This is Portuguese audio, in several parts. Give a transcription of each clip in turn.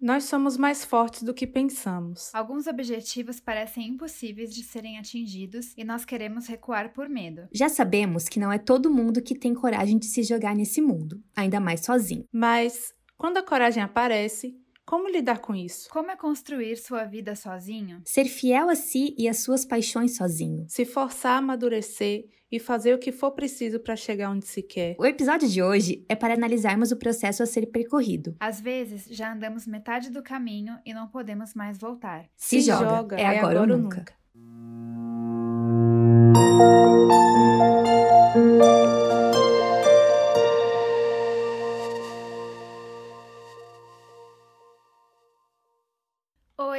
Nós somos mais fortes do que pensamos. Alguns objetivos parecem impossíveis de serem atingidos e nós queremos recuar por medo. Já sabemos que não é todo mundo que tem coragem de se jogar nesse mundo, ainda mais sozinho. Mas, quando a coragem aparece, como lidar com isso? Como é construir sua vida sozinho? Ser fiel a si e às suas paixões sozinho. Se forçar a amadurecer e fazer o que for preciso para chegar onde se quer. O episódio de hoje é para analisarmos o processo a ser percorrido. Às vezes, já andamos metade do caminho e não podemos mais voltar. Se, joga, é, agora, ou nunca.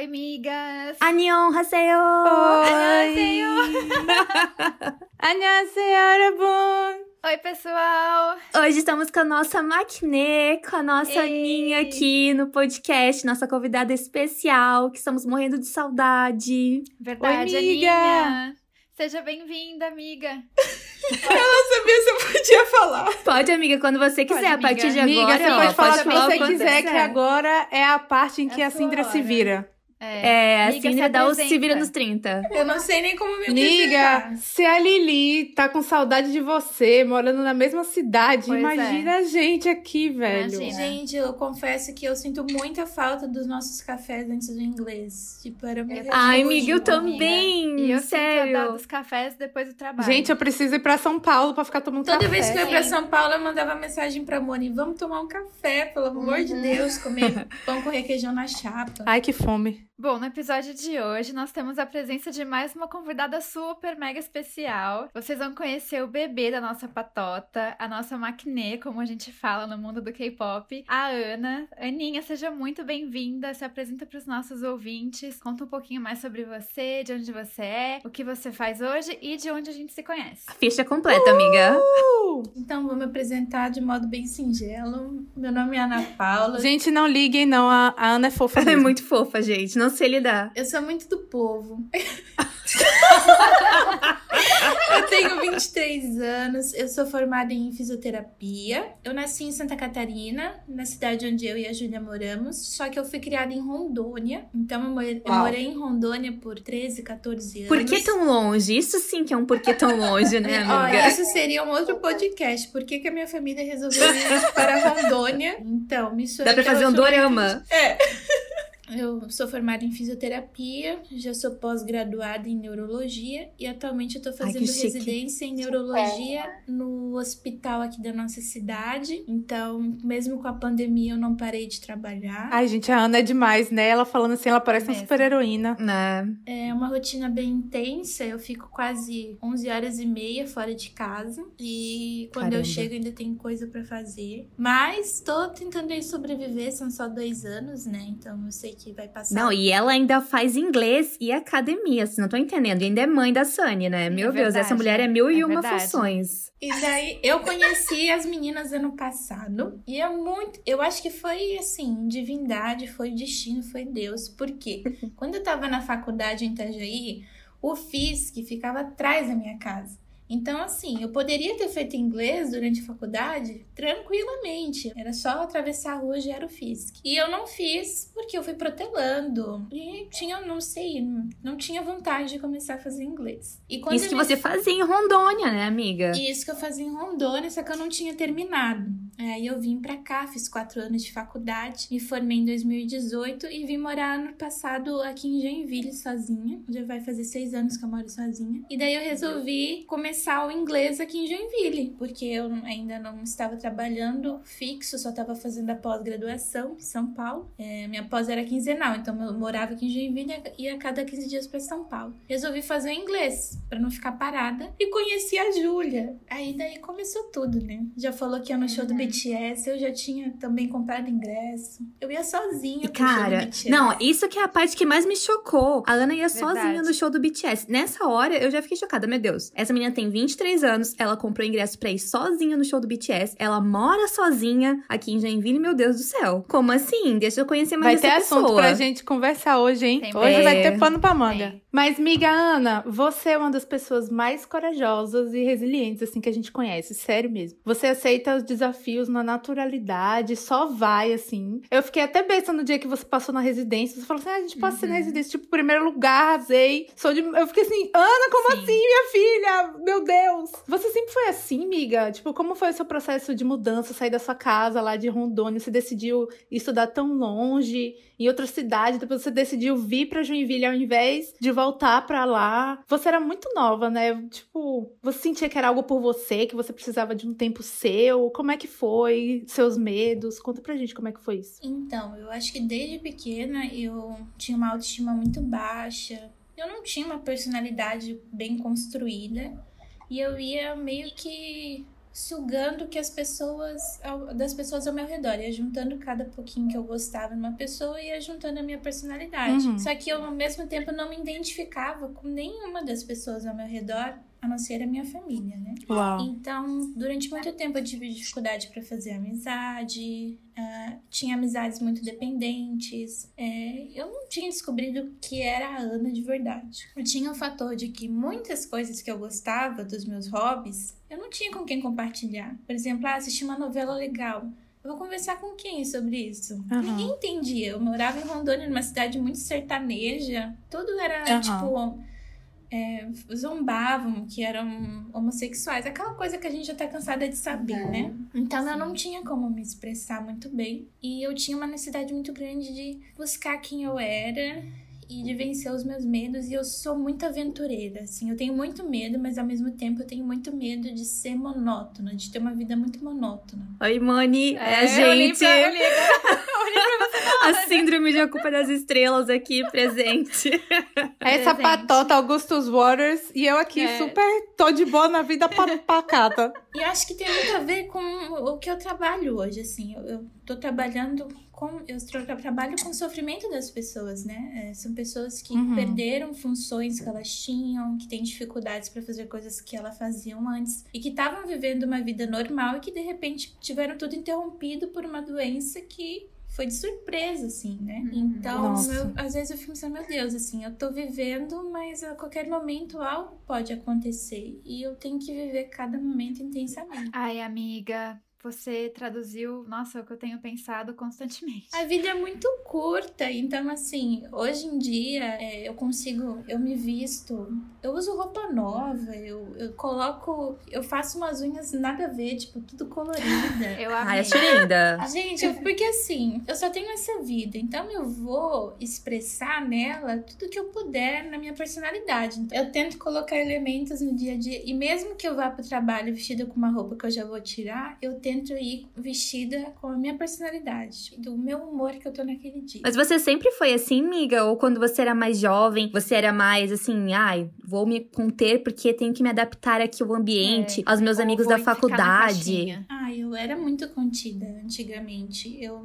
Oi, amigas! Annyeong haseyo! Annyeonghaseyo! Annyeonghaseyo, 여러분! Oi, pessoal! Hoje estamos com a nossa Maquinê, com a nossa Ei. Aninha aqui no podcast, nossa convidada especial, que estamos morrendo de saudade. Verdade, Oi, amiga! Aninha! Seja bem-vinda, amiga! sabia se eu podia falar. Pode, amiga, quando você quiser, Pode, a partir de amiga. agora. Amiga, você ó, pode falar o que falar você quando quiser, que agora é a parte em que É a sua Sindra se hora. vira. É, Amiga, assim, se né, dá o se vira nos 30. Eu não sei nem como me Amiga, apresentar. se a Lili tá com saudade de você, morando na mesma cidade, Pois é. imagina a gente aqui, velho. Imagina. Gente, eu confesso que eu sinto muita falta dos nossos cafés antes do inglês. Tipo, era muito Ai, Amiga, amiga, eu amiga. também. E eu sério. a dos cafés depois do trabalho. Gente, eu preciso ir pra São Paulo pra ficar tomando Toda café. vez que eu ia pra. São Paulo, eu mandava mensagem pra Moni: vamos tomar um café, pelo amor de Deus, comer pão com requeijão na chapa. Ai, que fome. Bom, no episódio de hoje nós temos a presença de mais uma convidada super mega especial. Vocês vão conhecer o bebê da nossa patota, a nossa maquinê, como a gente fala no mundo do K-pop, a Ana. Aninha, seja muito bem-vinda. Se apresenta para os nossos ouvintes, conta um pouquinho mais sobre você, de onde você é, o que você faz hoje e de onde a gente se conhece. Ficha completa, amiga. Então, vou me apresentar de modo bem singelo. Meu nome é Ana Paula. Gente, não liguem, não. A, a Ana é fofa Ela é muito fofa, gente. Não sei lidar. Eu sou muito do povo. eu tenho 23 anos, eu sou formada em fisioterapia. Eu nasci em Santa Catarina, na cidade onde eu e a Júlia moramos, só que eu fui criada em Rondônia. Então eu morei, eu morei em Rondônia por 13, 14 anos. Por que tão longe? Isso sim que é um porquê tão longe, né, amiga? Olha, isso seria um outro podcast. Por que, que a minha família resolveu ir para Rondônia? Então, misturei Dá pra fazer um dorama. Eu sou formada em fisioterapia, já sou pós-graduada em neurologia e atualmente eu tô fazendo chique. residência em neurologia no hospital aqui da nossa cidade. Então, mesmo com a pandemia, eu não parei de trabalhar. Ai, gente, a Ana é demais, né? Ela falando assim, ela parece uma Mesmo. super heroína. Né? É uma rotina bem intensa, eu fico quase 11 horas e meia fora de casa e quando Caramba. eu chego ainda tem coisa pra fazer. Mas tô tentando aí sobreviver, são só dois anos, né? Então eu sei que vai passar. Não, e ela ainda faz inglês e academia, vocês não estão entendendo. E ainda é mãe da Sunny, né? Meu É Deus, essa mulher é mil e É uma verdade. funções. E daí eu conheci as meninas ano passado e é muito, eu acho que foi assim, divindade, foi destino, foi Deus. Por quê? Quando eu tava na faculdade em Itajaí, o FISC ficava atrás da minha casa. Então, assim, eu poderia ter feito inglês durante a faculdade tranquilamente. Era só atravessar a rua e já era o FISC. E eu não fiz porque eu fui protelando. E tinha, não sei, não, tinha vontade de começar a fazer inglês. E Isso que me você fazia em Rondônia, né, amiga? isso que eu fazia em Rondônia, só que eu não tinha terminado. Aí eu vim pra cá, fiz quatro anos de faculdade, me formei em 2018 e vim morar ano passado aqui em Joinville sozinha. Já vai fazer seis anos que eu moro sozinha. E daí eu resolvi começar o inglês aqui em Joinville, porque eu ainda não estava trabalhando fixo, só estava fazendo a pós-graduação em São Paulo. É, minha pós era quinzenal, então eu morava aqui em Joinville e ia a cada 15 dias para São Paulo. Resolvi fazer o inglês para não ficar parada e conheci a Júlia. Aí daí começou tudo, né? Já falou que ia no show do BTS, eu já tinha também comprado ingresso. Eu ia sozinha E pro show do cara, BTS. não, isso que é a parte que mais me chocou. A Ana ia Verdade. sozinha no show do BTS. Nessa hora, eu já fiquei chocada, meu Deus. Essa menina tem 23 anos, ela comprou ingresso pra ir sozinha no show do BTS. Ela mora sozinha aqui em Joinville, meu Deus do céu. Como assim? Deixa eu conhecer mais Vai ter essa assunto pessoa. pra gente conversar hoje, hein? Tem hoje vai ter pano pra manga. Tem. Mas, miga Ana, você é uma das pessoas mais corajosas e resilientes, assim, que a gente conhece. Sério mesmo. Você aceita os desafios na naturalidade, só vai, assim. Eu fiquei até besta no dia que você passou na residência. Você falou assim, ah, a gente passa uhum. na residência. Tipo, primeiro lugar, arrasei. Sou de... Eu fiquei assim, Ana, como Sim. assim, minha filha? Meu Deus. Você sempre foi assim, miga? Tipo, como foi o seu processo de mudança, sair da sua casa lá de Rondônia? Você decidiu estudar tão longe, em outra cidade, depois você decidiu vir pra Joinville ao invés de voltar para lá. Você era muito nova, né? Tipo, você sentia que era algo por você, que você precisava de um tempo seu? Como é que foi? Seus medos? Conta pra gente como é que foi isso. Então, eu acho que desde pequena eu tinha uma autoestima muito baixa. Eu não tinha uma personalidade bem construída. E eu ia meio que sugando que as pessoas das pessoas ao meu redor, ia juntando cada pouquinho que eu gostava numa pessoa e ia juntando a minha personalidade. Uhum. Só que eu ao mesmo tempo não me identificava com nenhuma das pessoas ao meu redor a não ser a minha família, né? Uau. Então, durante muito tempo eu tive dificuldade para fazer amizade, uh, tinha amizades muito dependentes. É, eu não tinha descobrido que era a Ana de verdade. Eu tinha o fator de que muitas coisas que eu gostava dos meus hobbies, eu não tinha com quem compartilhar. Por exemplo, ah, assistir uma novela legal. Eu vou conversar com quem sobre isso? Uhum. Ninguém entendia. Eu morava em Rondônia, numa cidade muito sertaneja. Tudo era, uhum. tipo é, zombavam que eram homossexuais, aquela coisa que a gente já tá cansada de saber, é, né? Então sim. eu não tinha como me expressar muito bem e eu tinha uma necessidade muito grande de buscar quem eu era e de vencer os meus medos. E eu sou muito aventureira, assim. Eu tenho muito medo, mas ao mesmo tempo eu tenho muito medo de ser monótona, de ter uma vida muito monótona. Oi, Moni, é, é a gente. Eu li pra, A síndrome de A Culpa das Estrelas aqui presente. Essa presente. patota Augustus Waters e eu aqui é. super tô de boa na vida pacata. E acho que tem muito a ver com o que eu trabalho hoje, assim. Eu, eu tô trabalhando com. Eu trabalho com o sofrimento das pessoas, né? É, são pessoas que uhum. perderam funções que elas tinham, que têm dificuldades para fazer coisas que elas faziam antes e que estavam vivendo uma vida normal e que de repente tiveram tudo interrompido por uma doença que foi de surpresa, assim, né? Uhum. Então, eu, às vezes eu fico pensando, meu Deus, assim, eu tô vivendo, mas a qualquer momento algo pode acontecer. E eu tenho que viver cada momento intensamente. Ai, amiga, você traduziu, nossa, é o que eu tenho pensado constantemente. A vida é muito curta, então assim, hoje em dia é, eu consigo, eu me visto, eu uso roupa nova, eu, eu coloco, eu faço umas unhas nada a ver, tipo, tudo colorida. eu amei. Ai, linda. Gente, eu, porque assim, eu só tenho essa vida, então eu vou expressar nela tudo que eu puder na minha personalidade. Então, eu tento colocar elementos no dia a dia, e mesmo que eu vá pro trabalho vestida com uma roupa que eu já vou tirar, eu tento tento ir vestida com a minha personalidade, do meu humor que eu tô naquele dia. Mas você sempre foi assim, miga? Ou quando você era mais jovem, você era mais assim, ai, vou me conter porque tenho que me adaptar aqui ao ambiente, é, aos meus amigos da faculdade? Ah, eu era muito contida antigamente. Eu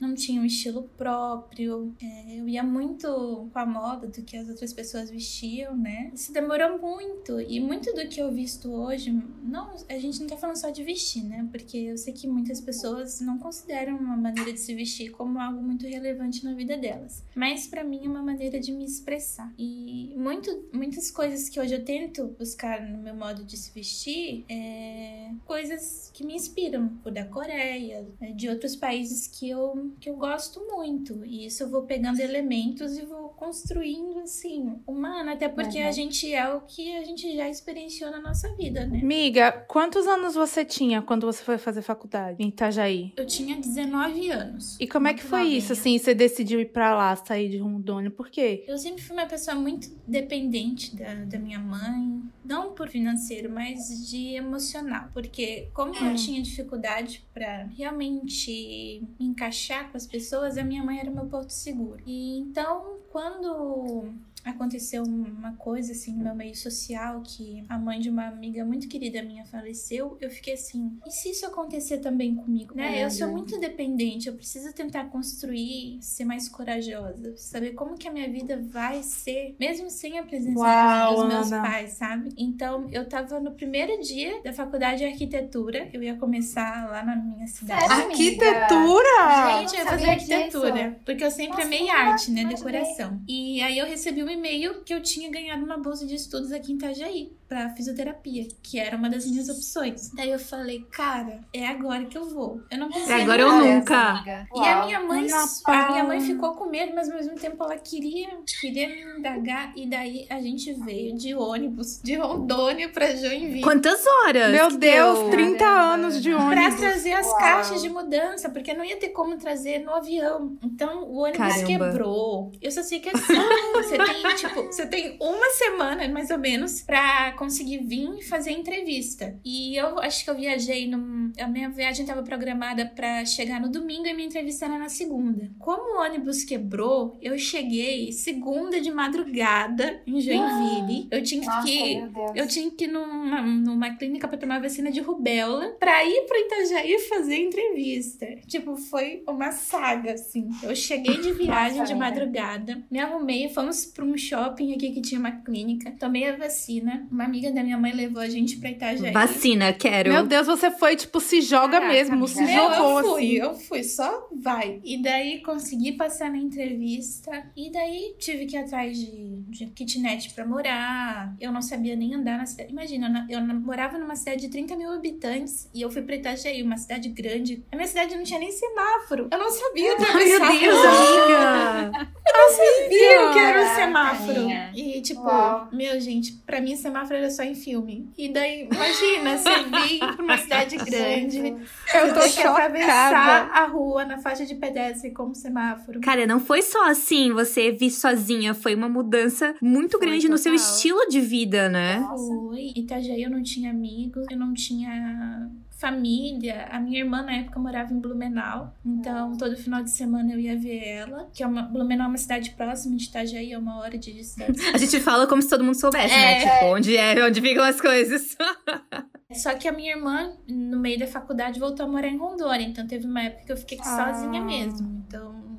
não tinha um estilo próprio. É, eu ia muito com a moda do que as outras pessoas vestiam, né? Isso demorou muito. E muito do que eu visto hoje, não, a gente não tá falando só de vestir, né? Porque eu sei que muitas pessoas não consideram uma maneira de se vestir como algo muito relevante na vida delas. Mas para mim é uma maneira de me expressar. E muito, muitas coisas que hoje eu tento buscar no meu modo de se vestir é coisas que me inspiram, por da Coreia, né, de outros países que eu, que eu gosto muito. E isso eu vou pegando elementos e vou construindo assim, humana, até porque uhum. a gente é o que a gente já experienciou na nossa vida, né? Miga, quantos anos você tinha quando você foi fazer faculdade em Itajaí? Eu tinha 19 anos. E como é que foi novinha. isso, assim, você decidiu ir pra lá, sair de Rondônia? Por quê? Eu sempre fui uma pessoa muito dependente da, da minha mãe, não por financeiro, mas de emocional. Porque como eu hum. tinha dificuldade para realmente me encaixar com as pessoas, a minha mãe era meu porto seguro. E então, quando aconteceu uma coisa assim no meu meio social que a mãe de uma amiga muito querida minha faleceu, eu fiquei assim, e se isso acontecer também comigo, né? É, eu sou muito dependente, eu preciso tentar construir, ser mais corajosa, saber como que a minha vida vai ser, mesmo sem a presença Uau, dos meus Ana. pais, sabe? Então, eu tava no primeiro dia da faculdade de arquitetura, eu ia começar lá na minha cidade. Sério, arquitetura? Gente, eu ia fazer arquitetura, disso. porque eu sempre Nossa, amei arte, né, decoração. E aí eu recebi uma um e-mail que eu tinha ganhado uma bolsa de estudos aqui em Itajaí para fisioterapia, que era uma das minhas opções. Daí eu falei, cara, é agora que eu vou. Eu não pensei É agora ou nunca. E a minha mãe, a minha mãe ficou com medo, mas ao mesmo tempo ela queria, queria me indagar e daí a gente veio de ônibus de Rondônia para Joinville. Quantas horas? Meu que Deus, deu? 30 Caramba. anos de Pra ônibus. trazer as Uau. caixas de mudança, porque não ia ter como trazer no avião. Então o ônibus Caramba. quebrou. Eu só sei que assim, você tem, tipo, você tem uma semana, mais ou menos, pra conseguir vir e fazer a entrevista. E eu acho que eu viajei num. A minha viagem tava programada pra chegar no domingo e minha entrevista era na segunda. Como o ônibus quebrou, eu cheguei segunda de madrugada em Joinville. Eu tinha Nossa, que. Eu tinha que ir numa, numa clínica pra tomar vacina de rubéola pra ir pro Itajaí fazer entrevista. Tipo, foi uma saga, assim. Eu cheguei de viagem Nossa, de madrugada, me arrumei, fomos pra um shopping aqui que tinha uma clínica, tomei a vacina. Uma amiga da minha mãe levou a gente pra Itajaí. Vacina, quero. Meu Deus, você foi, tipo, se joga Caraca, mesmo, se amiga. Meu, jogou eu fui, assim. eu fui, só vai. E daí consegui passar na entrevista. E daí tive que ir atrás de, de kitnet pra morar. Eu não sabia nem andar na cidade. Imagina, eu na- eu morava numa cidade de 30 mil habitantes e eu fui pra Itajaí, uma cidade grande. A minha cidade não tinha nem semáforo. Eu não sabia Ai, atravessar. meu Deus, amiga. Eu não sabia o que era um semáforo. minha. E, tipo, Uau. meu, gente, pra mim semáforo era só em filme. E daí, imagina, você vir pra uma cidade grande. Eu tô que atravessar chocada. a rua na faixa de pedestre com o semáforo. Cara, não foi só assim você vir sozinha, foi uma mudança muito Foi grande no seu total. estilo de vida, né? Nossa. Foi. Itajaí eu não tinha amigos, eu não tinha família. A minha irmã na época morava em Blumenau. Então, todo final de semana eu ia ver ela. Que é uma, Blumenau é uma cidade próxima de Itajaí, é uma hora de distância. A gente fala como se todo mundo soubesse, né? É. Tipo, onde é, onde ficam as coisas. Só que a minha irmã, no meio da faculdade, voltou a morar em Rondônia. Então, teve uma época que eu fiquei Ah. sozinha mesmo. Então,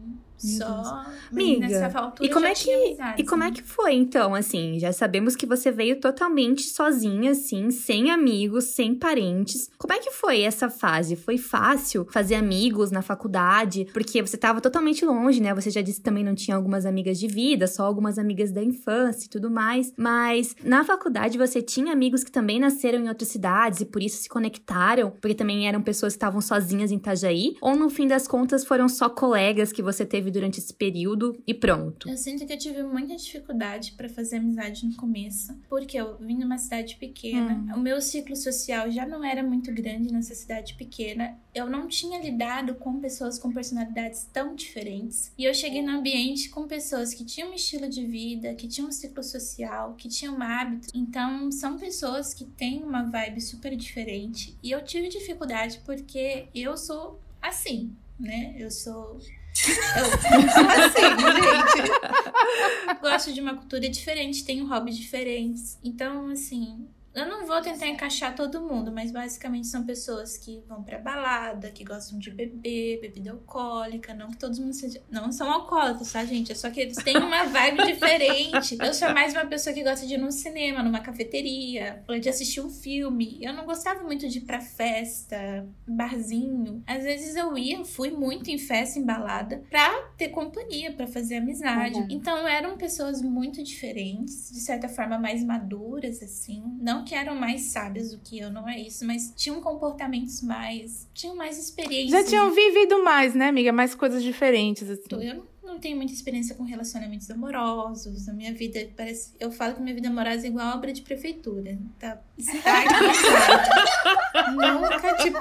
só. Amiga, nessa altura E como, é que, tinha amizades, e como é né? que foi, então, assim? Já sabemos que você veio totalmente sozinha, assim, sem amigos, sem parentes. Como é que foi essa fase? Foi fácil fazer amigos na faculdade? Porque você tava totalmente longe, né? Você já disse que também não tinha algumas amigas de vida, só algumas amigas da infância e tudo mais. Mas na faculdade você tinha amigos que também nasceram em outras cidades e por isso se conectaram? Porque também eram pessoas que estavam sozinhas em Itajaí? Ou no fim das contas foram só colegas que você teve durante esse período e pronto? Eu sinto que eu tive muita dificuldade pra fazer amizade no começo, porque eu vim de uma cidade pequena. O meu ciclo social já não era muito grande nessa cidade pequena. Eu não tinha lidado com pessoas com personalidades tão diferentes. E eu cheguei no ambiente com pessoas que tinham um estilo de vida, que tinham um ciclo social, que tinham hábitos. Então, são pessoas que têm uma vibe super diferente. E eu tive dificuldade porque eu sou assim, né? Eu sou assim, gente. Gosto de uma cultura diferente, tenho hobbies diferentes. Então, assim, eu não vou tentar encaixar todo mundo, mas basicamente são pessoas que vão pra balada, que gostam de beber, bebida alcoólica. Não que todos mundo seja... não são alcoólatras, tá, gente? É só que eles têm uma vibe diferente. Eu sou mais uma pessoa que gosta de ir num cinema, numa cafeteria, ou de assistir um filme. Eu não gostava muito de ir pra festa, barzinho. Às vezes eu ia, fui muito em festa, em balada, pra ter companhia, pra fazer amizade. Uhum. Então eram pessoas muito diferentes, de certa forma mais maduras, assim. Não que eram mais sábias do que eu, não é isso, mas tinham comportamentos mais. tinham mais experiências. Já tinham vivido mais, né, amiga? Mais coisas diferentes, assim. Eu não, tenho muita experiência com relacionamentos amorosos. A minha vida parece. Eu falo que minha vida amorosa é igual obra de prefeitura. Tá estagnada. nunca, tipo.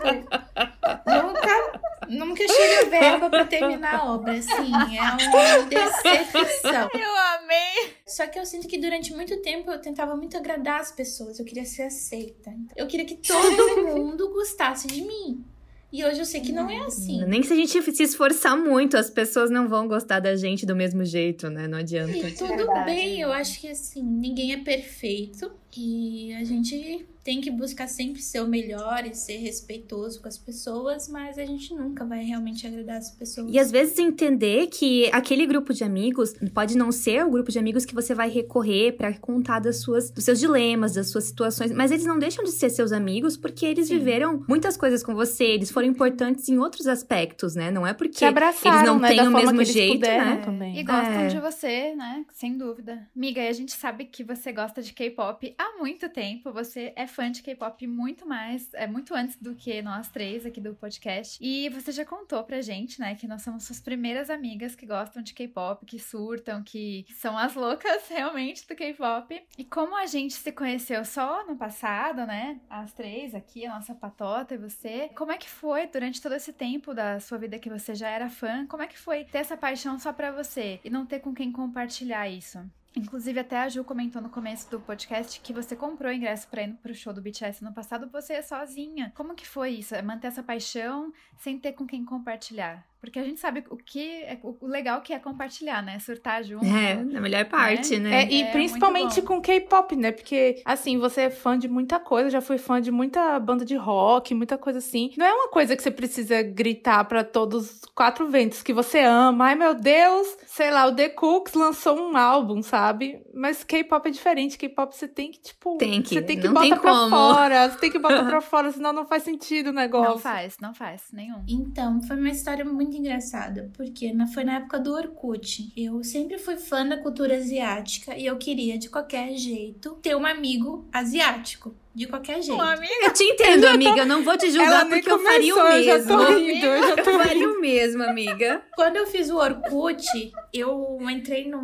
Nunca. Chega verba pra terminar a obra. Assim, é uma decepção. Eu amei! Só que eu sinto que durante muito tempo eu tentava muito agradar as pessoas. Eu queria ser aceita. Eu queria que todo mundo gostasse de mim. E hoje eu sei que não é assim. Nem que se a gente se esforçar muito, as pessoas não vão gostar da gente do mesmo jeito, né? Não adianta. E tudo Verdade. bem, eu acho que assim, ninguém é perfeito. E a gente tem que buscar sempre ser o melhor e ser respeitoso com as pessoas, mas a gente nunca vai realmente agradar as pessoas. E às vezes entender que aquele grupo de amigos pode não ser o grupo de amigos que você vai recorrer para contar das suas, dos seus dilemas, das suas situações, mas eles não deixam de ser seus amigos porque eles Sim. viveram muitas coisas com você, eles foram importantes em outros aspectos, né? Não é porque eles não né, têm o mesmo jeito, né? Também. E gostam é. de você, né? Sem dúvida. Miga, a gente sabe que você gosta de K-pop há muito tempo, você é fã de K-pop muito mais, é muito antes do que nós três aqui do podcast. E você já contou pra gente, né, que nós somos suas primeiras amigas que gostam de K-pop, que surtam, que são as loucas realmente do K-pop. E como a gente se conheceu só no passado, né, as três aqui, a nossa patota e você, como é que foi durante todo esse tempo da sua vida que você já era fã? Como é que foi ter essa paixão só pra você e não ter com quem compartilhar isso? Inclusive, até a Ju comentou no começo do podcast que você comprou ingresso pra ir pro show do BTS no passado, você é sozinha. Como que foi isso? É manter essa paixão sem ter com quem compartilhar? Porque a gente sabe o que é, o legal que é compartilhar, né? Surtar junto. É, a melhor parte, né? né? É, e é principalmente com K-pop, né? Porque, assim, você é fã de muita coisa, já fui fã de muita banda de rock, muita coisa assim. Não é uma coisa que você precisa gritar para todos os quatro ventos que você ama. Ai, meu Deus! Sei lá, o The Cooks lançou um álbum, sabe? Mas K-pop é diferente. K-pop você tem que, tipo. Tem que. Você tem que não botar pra como. fora. Você tem que botar pra fora, senão não faz sentido o negócio. Não faz, não faz, nenhum. Então, foi uma história muito muito engraçada, porque foi na época do Orkut. Eu sempre fui fã da cultura asiática e eu queria, de qualquer jeito, ter um amigo asiático. De qualquer jeito. Amiga. Eu te entendo, amiga. Eu não vou te julgar porque eu faria o mesmo. Eu já tô rindo, eu já tô eu faria o mesmo, amiga. Quando eu fiz o Orkut, eu entrei num,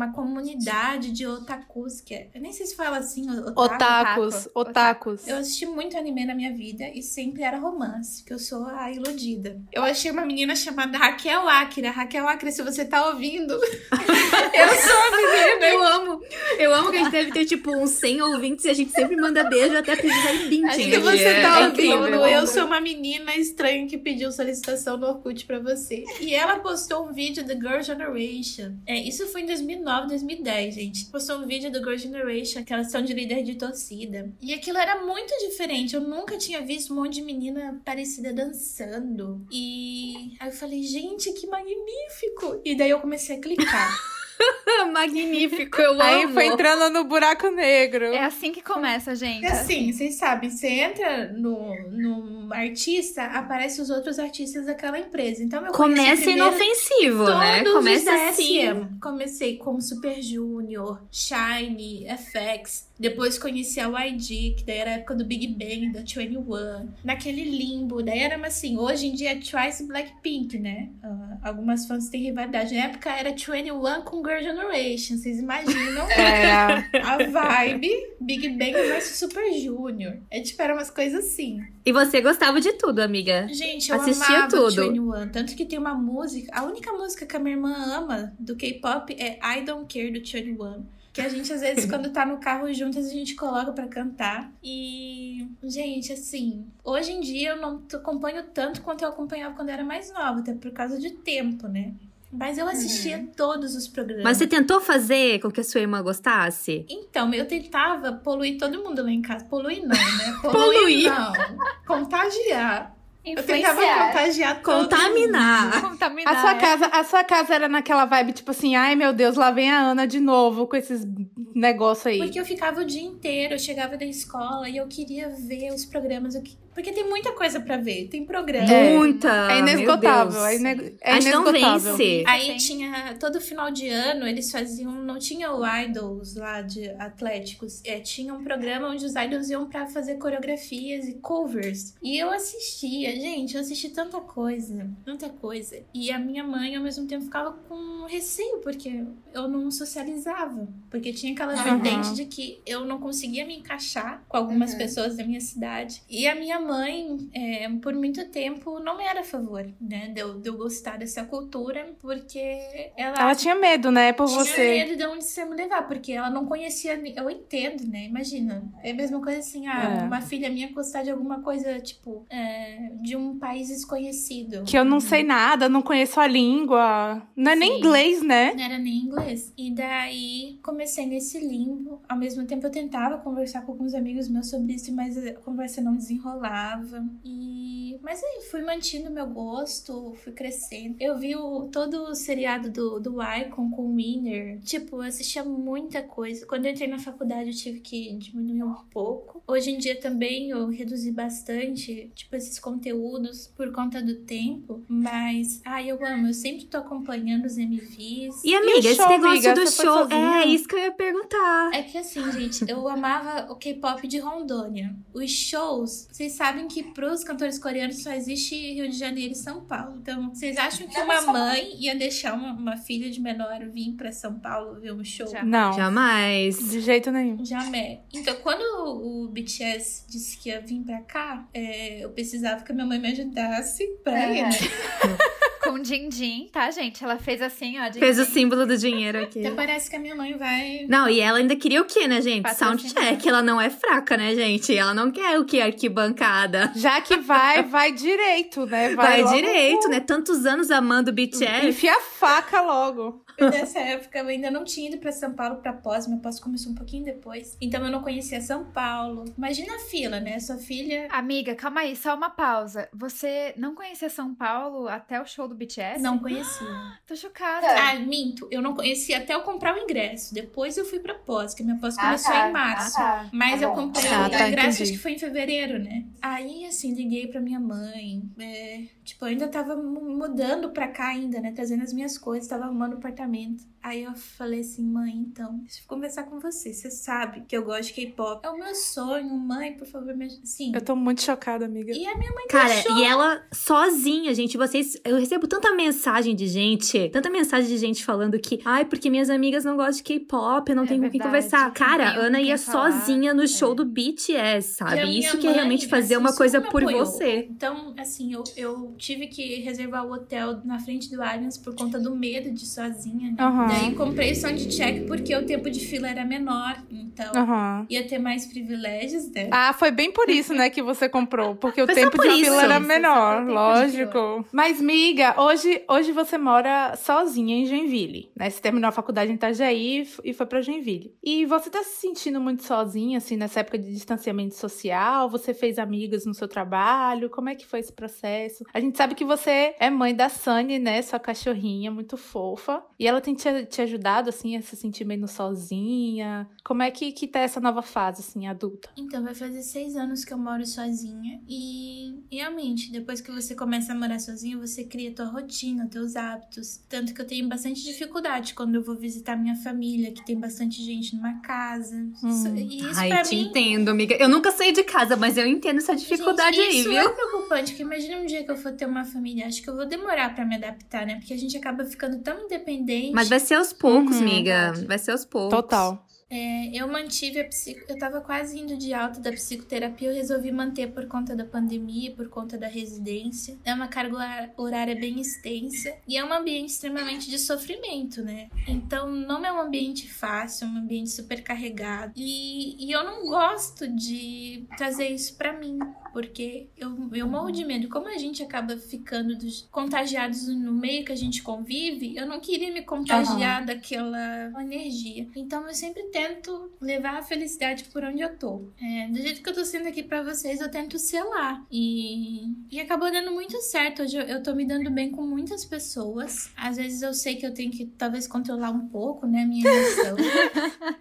numa comunidade de otakus, que é, eu nem sei se fala assim, otaku, otakus, otakus. Eu assisti muito anime na minha vida e sempre era romance, que eu sou a iludida. Eu achei uma menina chamada Raquel Akira. Raquel Akira, se você tá ouvindo, eu sou a menina. Eu amo. Eu amo que a gente deve ter, tipo, uns 100 ouvintes e a gente sempre manda beijo até em 20. Acho que você tá é ouvindo. eu sou uma menina estranha que pediu solicitação no Orkut pra você. E ela postou um vídeo do Girl Generation. É, isso foi em 2009, 2010, gente. Postou um vídeo do Girl Generation, que elas são de líder de torcida. E aquilo era muito diferente. Eu nunca tinha visto um monte de menina parecida dançando. E aí eu falei, gente, que magnífico! E daí eu comecei a clicar. Magnífico, eu Aí amo. foi entrando no buraco negro. É assim que começa, gente. É assim, vocês sabem, você entra no, no artista, aparecem os outros artistas daquela empresa. Então eu Começa inofensivo, né? Começa assim. Comecei com Super Junior, Shine, FX. Depois conheci a YG, que daí era a época do Big Bang, da 21. Naquele limbo. Daí era assim, hoje em dia é Twice e Blackpink, né? Uh, algumas fãs têm rivalidade. Na época era 21 com Girl Generation. Vocês imaginam? Era. a vibe Big Bang versus Super Junior. É tipo, era umas coisas assim. E você gostava de tudo, amiga? Gente, eu Assistia amava tudo. 21. Tanto que tem uma música... A única música que a minha irmã ama do K-pop é I Don't Care, do 21. Que a gente, às vezes, quando tá no carro juntas, a gente coloca para cantar. E, gente, assim, hoje em dia eu não acompanho tanto quanto eu acompanhava quando eu era mais nova, até por causa de tempo, né? Mas eu assistia uhum. todos os programas. Mas você tentou fazer com que a sua irmã gostasse? Então, eu tentava poluir todo mundo lá em casa. Poluir não, né? Poluir, poluir. não. Contagiar. Eu tentava contagiar Contaminar. Contaminar. A sua, casa, a sua casa era naquela vibe, tipo assim, ai meu Deus, lá vem a Ana de novo com esses negócios aí. Porque eu ficava o dia inteiro, eu chegava da escola e eu queria ver os programas. Eu porque tem muita coisa para ver. Tem programa. É, muita. É inesgotável. É, ine... é inesgotável. Vence. Aí tinha. Todo final de ano eles faziam. Não tinha o Idols lá de Atléticos. É, tinha um programa onde os idols iam para fazer coreografias e covers. E eu assistia. Gente, eu assisti tanta coisa. Tanta coisa. E a minha mãe, ao mesmo tempo, ficava com receio, porque eu não socializava. Porque tinha aquela uhum. vertente de que eu não conseguia me encaixar com algumas uhum. pessoas da minha cidade. E a minha minha mãe, é, por muito tempo, não era a favor, né? De eu, de eu gostar dessa cultura, porque ela. Ela tinha medo, né? Por tinha você. medo de onde você me levar, porque ela não conhecia. Eu entendo, né? Imagina. É a mesma coisa assim, ah, É. uma filha minha gostar de alguma coisa, tipo, é, de um país desconhecido. Que eu não sei nada, não conheço a língua. Não é nem Sim. inglês, né? Não era nem inglês. E daí comecei nesse limbo. Ao mesmo tempo eu tentava conversar com alguns amigos meus sobre isso, mas a conversa não desenrolava. E mas aí fui mantendo meu gosto, fui crescendo. Eu vi o, todo o seriado do, do Icon com o Winner. Tipo, eu assistia muita coisa. Quando eu entrei na faculdade eu tive que diminuir um pouco. Hoje em dia também eu reduzi bastante, tipo, esses conteúdos por conta do tempo. Mas, ai, eu amo. Eu sempre tô acompanhando os MVs. E amiga, esse show, negócio amiga? do show, é isso que eu ia perguntar. É que assim, gente, eu amava o K-pop de Rondônia. Os shows, vocês sabem que pros cantores coreanos só existe Rio de Janeiro e São Paulo. Então, vocês acham que uma mãe ia deixar uma, uma filha de menor vir pra São Paulo ver um show? Já. Não. Jamais. De jeito nenhum. Jamais. Então, quando o BTS disse que ia vir pra cá, é, eu precisava que a minha mãe me ajudasse pra É. ir? Com din-din, tá, gente? Ela fez assim, ó. din-din. Fez o símbolo do dinheiro aqui. Até parece que a minha mãe vai. Não, e ela ainda queria o quê, né, gente? Soundcheck. Ela não é fraca, né, gente? Ela não quer o que? Arquibancada. Já que vai, vai direito, né? Vai, logo direito, né? Tantos anos amando o BTS. Enfia a faca logo. Nessa época eu ainda não tinha ido pra São Paulo pra pós, meu pós começou um pouquinho depois. Então eu não conhecia São Paulo. Imagina a fila, né? Sua filha. Amiga, calma aí, só uma pausa. Você não conhecia São Paulo até o show do BTS? Não conhecia. Tô chocada. Ah, minto. Eu não conhecia até eu comprar o ingresso. Depois eu fui pra pós, que minha pós Ah, começou tá. em março. Ah, tá. Mas Tá eu comprei Ah, o tá, ingresso, acho que foi em fevereiro, né? Aí, assim, liguei pra minha mãe. é, tipo, eu ainda tava mu- mudando pra cá ainda, né? Trazendo as minhas coisas, tava arrumando o apartamento. Aí eu falei assim, mãe, então, deixa eu conversar com você. Você sabe que eu gosto de K-pop. É o meu sonho, mãe, por favor, me ajude. Sim. Eu tô muito chocada, amiga. E a minha mãe Cara, deixou. e ela sozinha, gente, vocês. Eu recebo tanta mensagem de gente, tanta mensagem de gente falando que, ai, porque minhas amigas não gostam de K-pop, eu não É tenho com quem conversar. Cara, Ana ia falar, sozinha no show é. do BTS, sabe? Isso que é realmente fazer assim, uma coisa por apoiou. você. Então, assim, eu, eu tive que reservar o hotel na frente do Allianz por conta do medo de ir sozinha, né? Aham. Daí comprei soundcheck porque o tempo de fila era menor, então Aham. ia ter mais privilégios, né? Ah, foi bem por isso, né, que você comprou. Porque o Foi tempo de isso. fila era menor, lógico. Mas, miga, hoje, hoje você mora sozinha em Joinville, né? Você terminou a faculdade em Itajaí e foi pra Joinville. E você tá se sentindo muito sozinha, assim, nessa época de distanciamento social? Você fez amigas no seu trabalho? Como é que foi esse processo? A gente sabe que você é mãe da Sunny, né? Sua cachorrinha, muito fofa. E ela tem te, te ajudado, assim, a se sentir menos sozinha? Como é que, que tá essa nova fase, assim, adulta? Então, vai fazer seis anos que eu moro sozinha e realmente, depois que você começa a morar sozinha, você cria tua rotina, teus hábitos. Tanto que eu tenho bastante dificuldade quando eu vou visitar minha família, que tem bastante gente numa casa. Isso- E isso Ai, pra te mim entendo, amiga. Eu nunca saí de casa, mas eu entendo essa dificuldade Gente, aí, isso viu? é preocupante, porque imagina um dia que eu for ter uma família. Acho que eu vou demorar pra me adaptar, né? Porque a gente acaba ficando tão independente. Mas vai ser aos poucos, Uhum. amiga. Vai ser aos poucos. Total. É, eu mantive a psico... Eu tava quase indo de alta da psicoterapia, eu resolvi manter por conta da pandemia, por conta da residência. É uma carga horária bem extensa e é um ambiente extremamente de sofrimento, né? Então não é um ambiente fácil, é um ambiente super carregado. E, e eu não gosto de trazer isso pra mim, porque eu, eu morro de medo. Como a gente acaba ficando dos, contagiados no meio que a gente convive, eu não queria me contagiar daquela energia. Então eu sempre tento levar a felicidade por onde eu tô. É, do jeito que eu tô sendo aqui pra vocês, eu tento selar. E, e acabou dando muito certo. Hoje eu, eu tô me dando bem com muitas pessoas. Às vezes eu sei que eu tenho que talvez controlar um pouco, né, a minha emoção.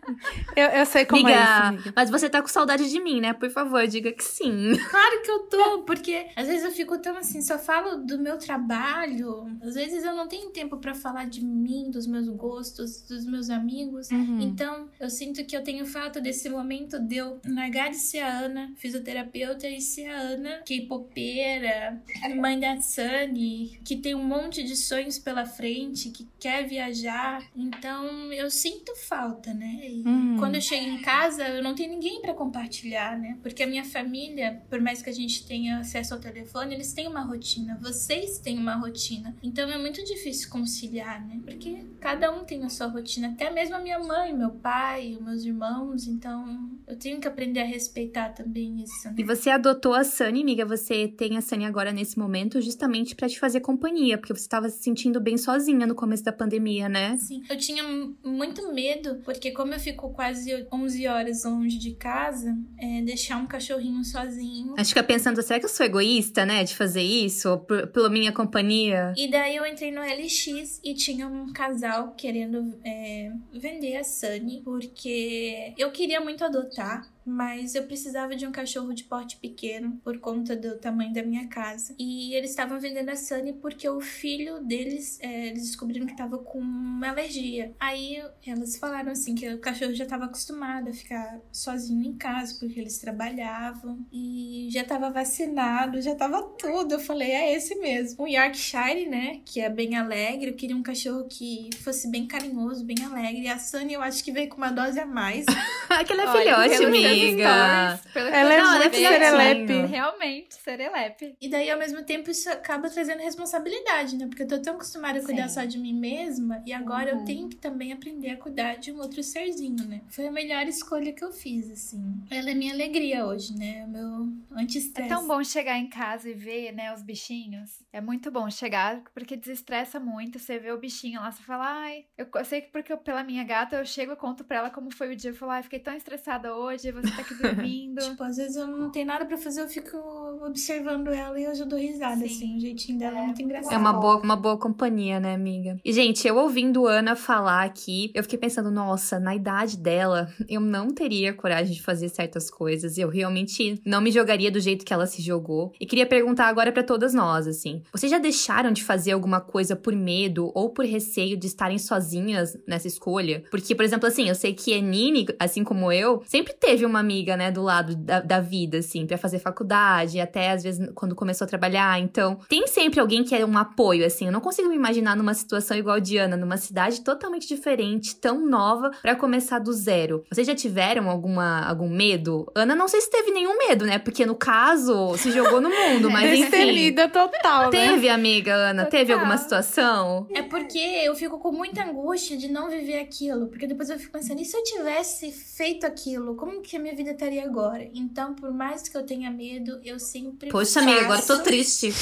Eu, eu sei como Amiga, é isso, amiga. mas você tá com saudade de mim, né? Por favor, diga que sim. Claro que eu tô, porque às vezes eu fico tão assim, só falo do meu trabalho. Às vezes eu não tenho tempo pra falar de mim, dos meus gostos, dos meus amigos. Uhum. Então, eu sinto que eu tenho falta desse momento de eu largar de ser a Ana, fisioterapeuta, e ser a Ana, K-popeira, mãe da Sunny, que tem um monte de sonhos pela frente, que quer viajar. Então eu sinto falta, né? E uhum. quando eu chego em casa, eu não tenho ninguém para compartilhar, né? Porque a minha família, por mais que a gente tenha acesso ao telefone, eles têm uma rotina. Vocês têm uma rotina. Então é muito difícil conciliar, né? Porque cada um tem a sua rotina. Até mesmo a minha mãe, meu pai, os meus irmãos. Então eu tenho que aprender a respeitar também isso. Né? E você adotou a Sunny, amiga. Você tem a Sunny agora nesse momento justamente para te fazer companhia, porque você estava se sentindo bem sozinha no começo da pandemia, né? Sim. Eu tinha muito medo, porque como eu fico quase 11 horas longe de casa, é, deixar um cachorrinho sozinho. Acho que fica pensando, será que eu sou egoísta, né, de fazer isso? Por, pela minha companhia? E daí eu entrei no LX e tinha um casal querendo é, vender a Sunny, porque eu queria muito adotar mas eu precisava de um cachorro de porte pequeno por conta do tamanho da minha casa. E eles estavam vendendo a Sunny porque o filho deles, é, eles descobriram que estava com uma alergia. Aí elas falaram assim que o cachorro já estava acostumado a ficar sozinho em casa porque eles trabalhavam e já estava vacinado, já estava tudo. Eu falei, é esse mesmo. O Yorkshire, né, que é bem alegre, eu queria um cachorro que fosse bem carinhoso, bem alegre. E a Sunny eu acho que veio com uma dose a mais. Aquela é filhote, amiga ela é muito serelepe. Realmente, serelepe. E daí, ao mesmo tempo, isso acaba trazendo responsabilidade, né? Porque eu tô tão acostumada a cuidar Sim. só de mim mesma e agora uhum. eu tenho que também aprender a cuidar de um outro serzinho, né? Foi a melhor escolha que eu fiz, assim. Ela é minha alegria hoje, né? Meu anti-estresse. É tão bom chegar em casa e ver, né, os bichinhos. É muito bom chegar, porque desestressa muito. Você vê o bichinho lá, você fala, ai, eu, eu sei que porque eu, pela minha gata, eu chego e conto pra ela como foi o dia. Eu falo, ai, fiquei tão estressada hoje, você tá aqui dormindo. tipo, às vezes eu não tenho nada pra fazer, eu fico observando ela e eu já dou risada, Sim. assim. O jeitinho dela é, é muito engraçado. É uma boa, uma boa companhia, né, amiga? E, gente, eu ouvindo Ana falar aqui, eu fiquei pensando, nossa, na idade dela, eu não teria coragem de fazer certas coisas. Eu realmente não me jogaria do jeito que ela se jogou. E queria perguntar agora para todas nós, assim. Vocês já deixaram de fazer alguma coisa por medo ou por receio de estarem sozinhas nessa escolha? Porque, por exemplo, assim, eu sei que a Nini, assim como eu, sempre teve uma amiga, né, do lado da, da vida, assim, para fazer faculdade, até às vezes quando começou a trabalhar. Então, tem sempre alguém que é um apoio, assim. Eu não consigo me imaginar numa situação igual a Diana, numa cidade totalmente diferente, tão nova, para começar do zero. Vocês já tiveram alguma, algum medo? Ana, não sei se teve nenhum medo, né? Porque no caso, se jogou no mundo, mas enfim. Destemida total, né? Teve, amiga Ana? Total. Teve alguma situação? É porque eu fico com muita angústia de não viver aquilo. Porque depois eu fico pensando, e se eu tivesse feito aquilo? Como que a minha vida estaria agora? Então, por mais que eu tenha medo, eu sempre. Poxa, faço... amiga, agora eu tô triste.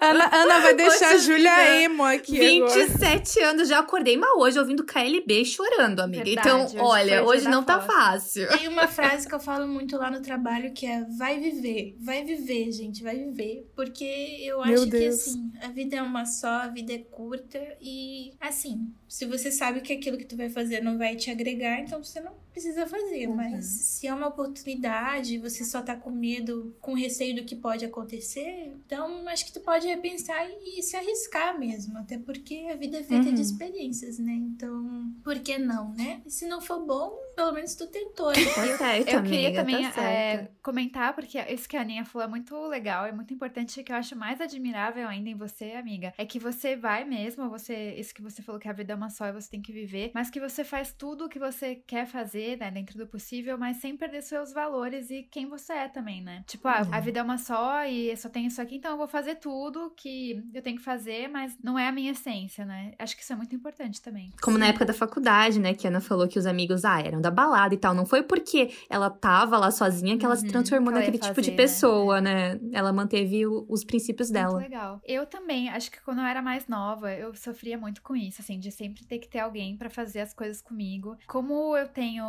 Ana, Ana vai deixar Poxa, a Júlia emo aqui 27 agora. anos, já acordei mal hoje ouvindo KLB chorando, amiga. Verdade, então, hoje olha, hoje não tá fácil. Tem uma frase que eu falo muito lá no trabalho que é vai viver, vai viver, gente, vai viver. Porque eu acho que assim, a vida é uma só, a vida é curta e assim, se você sabe que aquilo que tu vai fazer não vai te agregar, então você não precisa fazer. Uhum. Mas se é uma oportunidade, você só tá com medo, com receio do que pode acontecer, então acho que tu pode repensar e, se arriscar mesmo. Até porque a vida é feita uhum. de experiências, né? Então, por que não, né? E se não for bom, pelo menos tu tentou. Né? Tá certo, eu, amiga, queria também tá é, comentar, porque isso que a Aninha falou é muito legal, é muito importante, que eu acho mais admirável ainda em você, amiga, é que você vai mesmo, você, isso que você falou que a vida é uma só e você tem que viver, mas que você faz tudo o que você quer fazer, né, dentro do possível, mas sem perder seus valores e quem você é também, né? Tipo, ah, a uhum. vida é uma só e só tem isso aqui, então eu vou fazer tudo que eu tenho que fazer, mas não é a minha essência, né? Acho que isso é muito importante também. Como na época da faculdade, né, que a Ana falou que os amigos, ah, eram da balada e tal. Não foi porque ela tava lá sozinha que ela uhum, se transformou naquele fazer, tipo de né? pessoa, né? né? Ela manteve o, os princípios dela. Muito legal. Eu também, acho que quando eu era mais nova, eu sofria muito com isso, assim, de sempre ter que ter alguém para fazer as coisas comigo. Como eu tenho,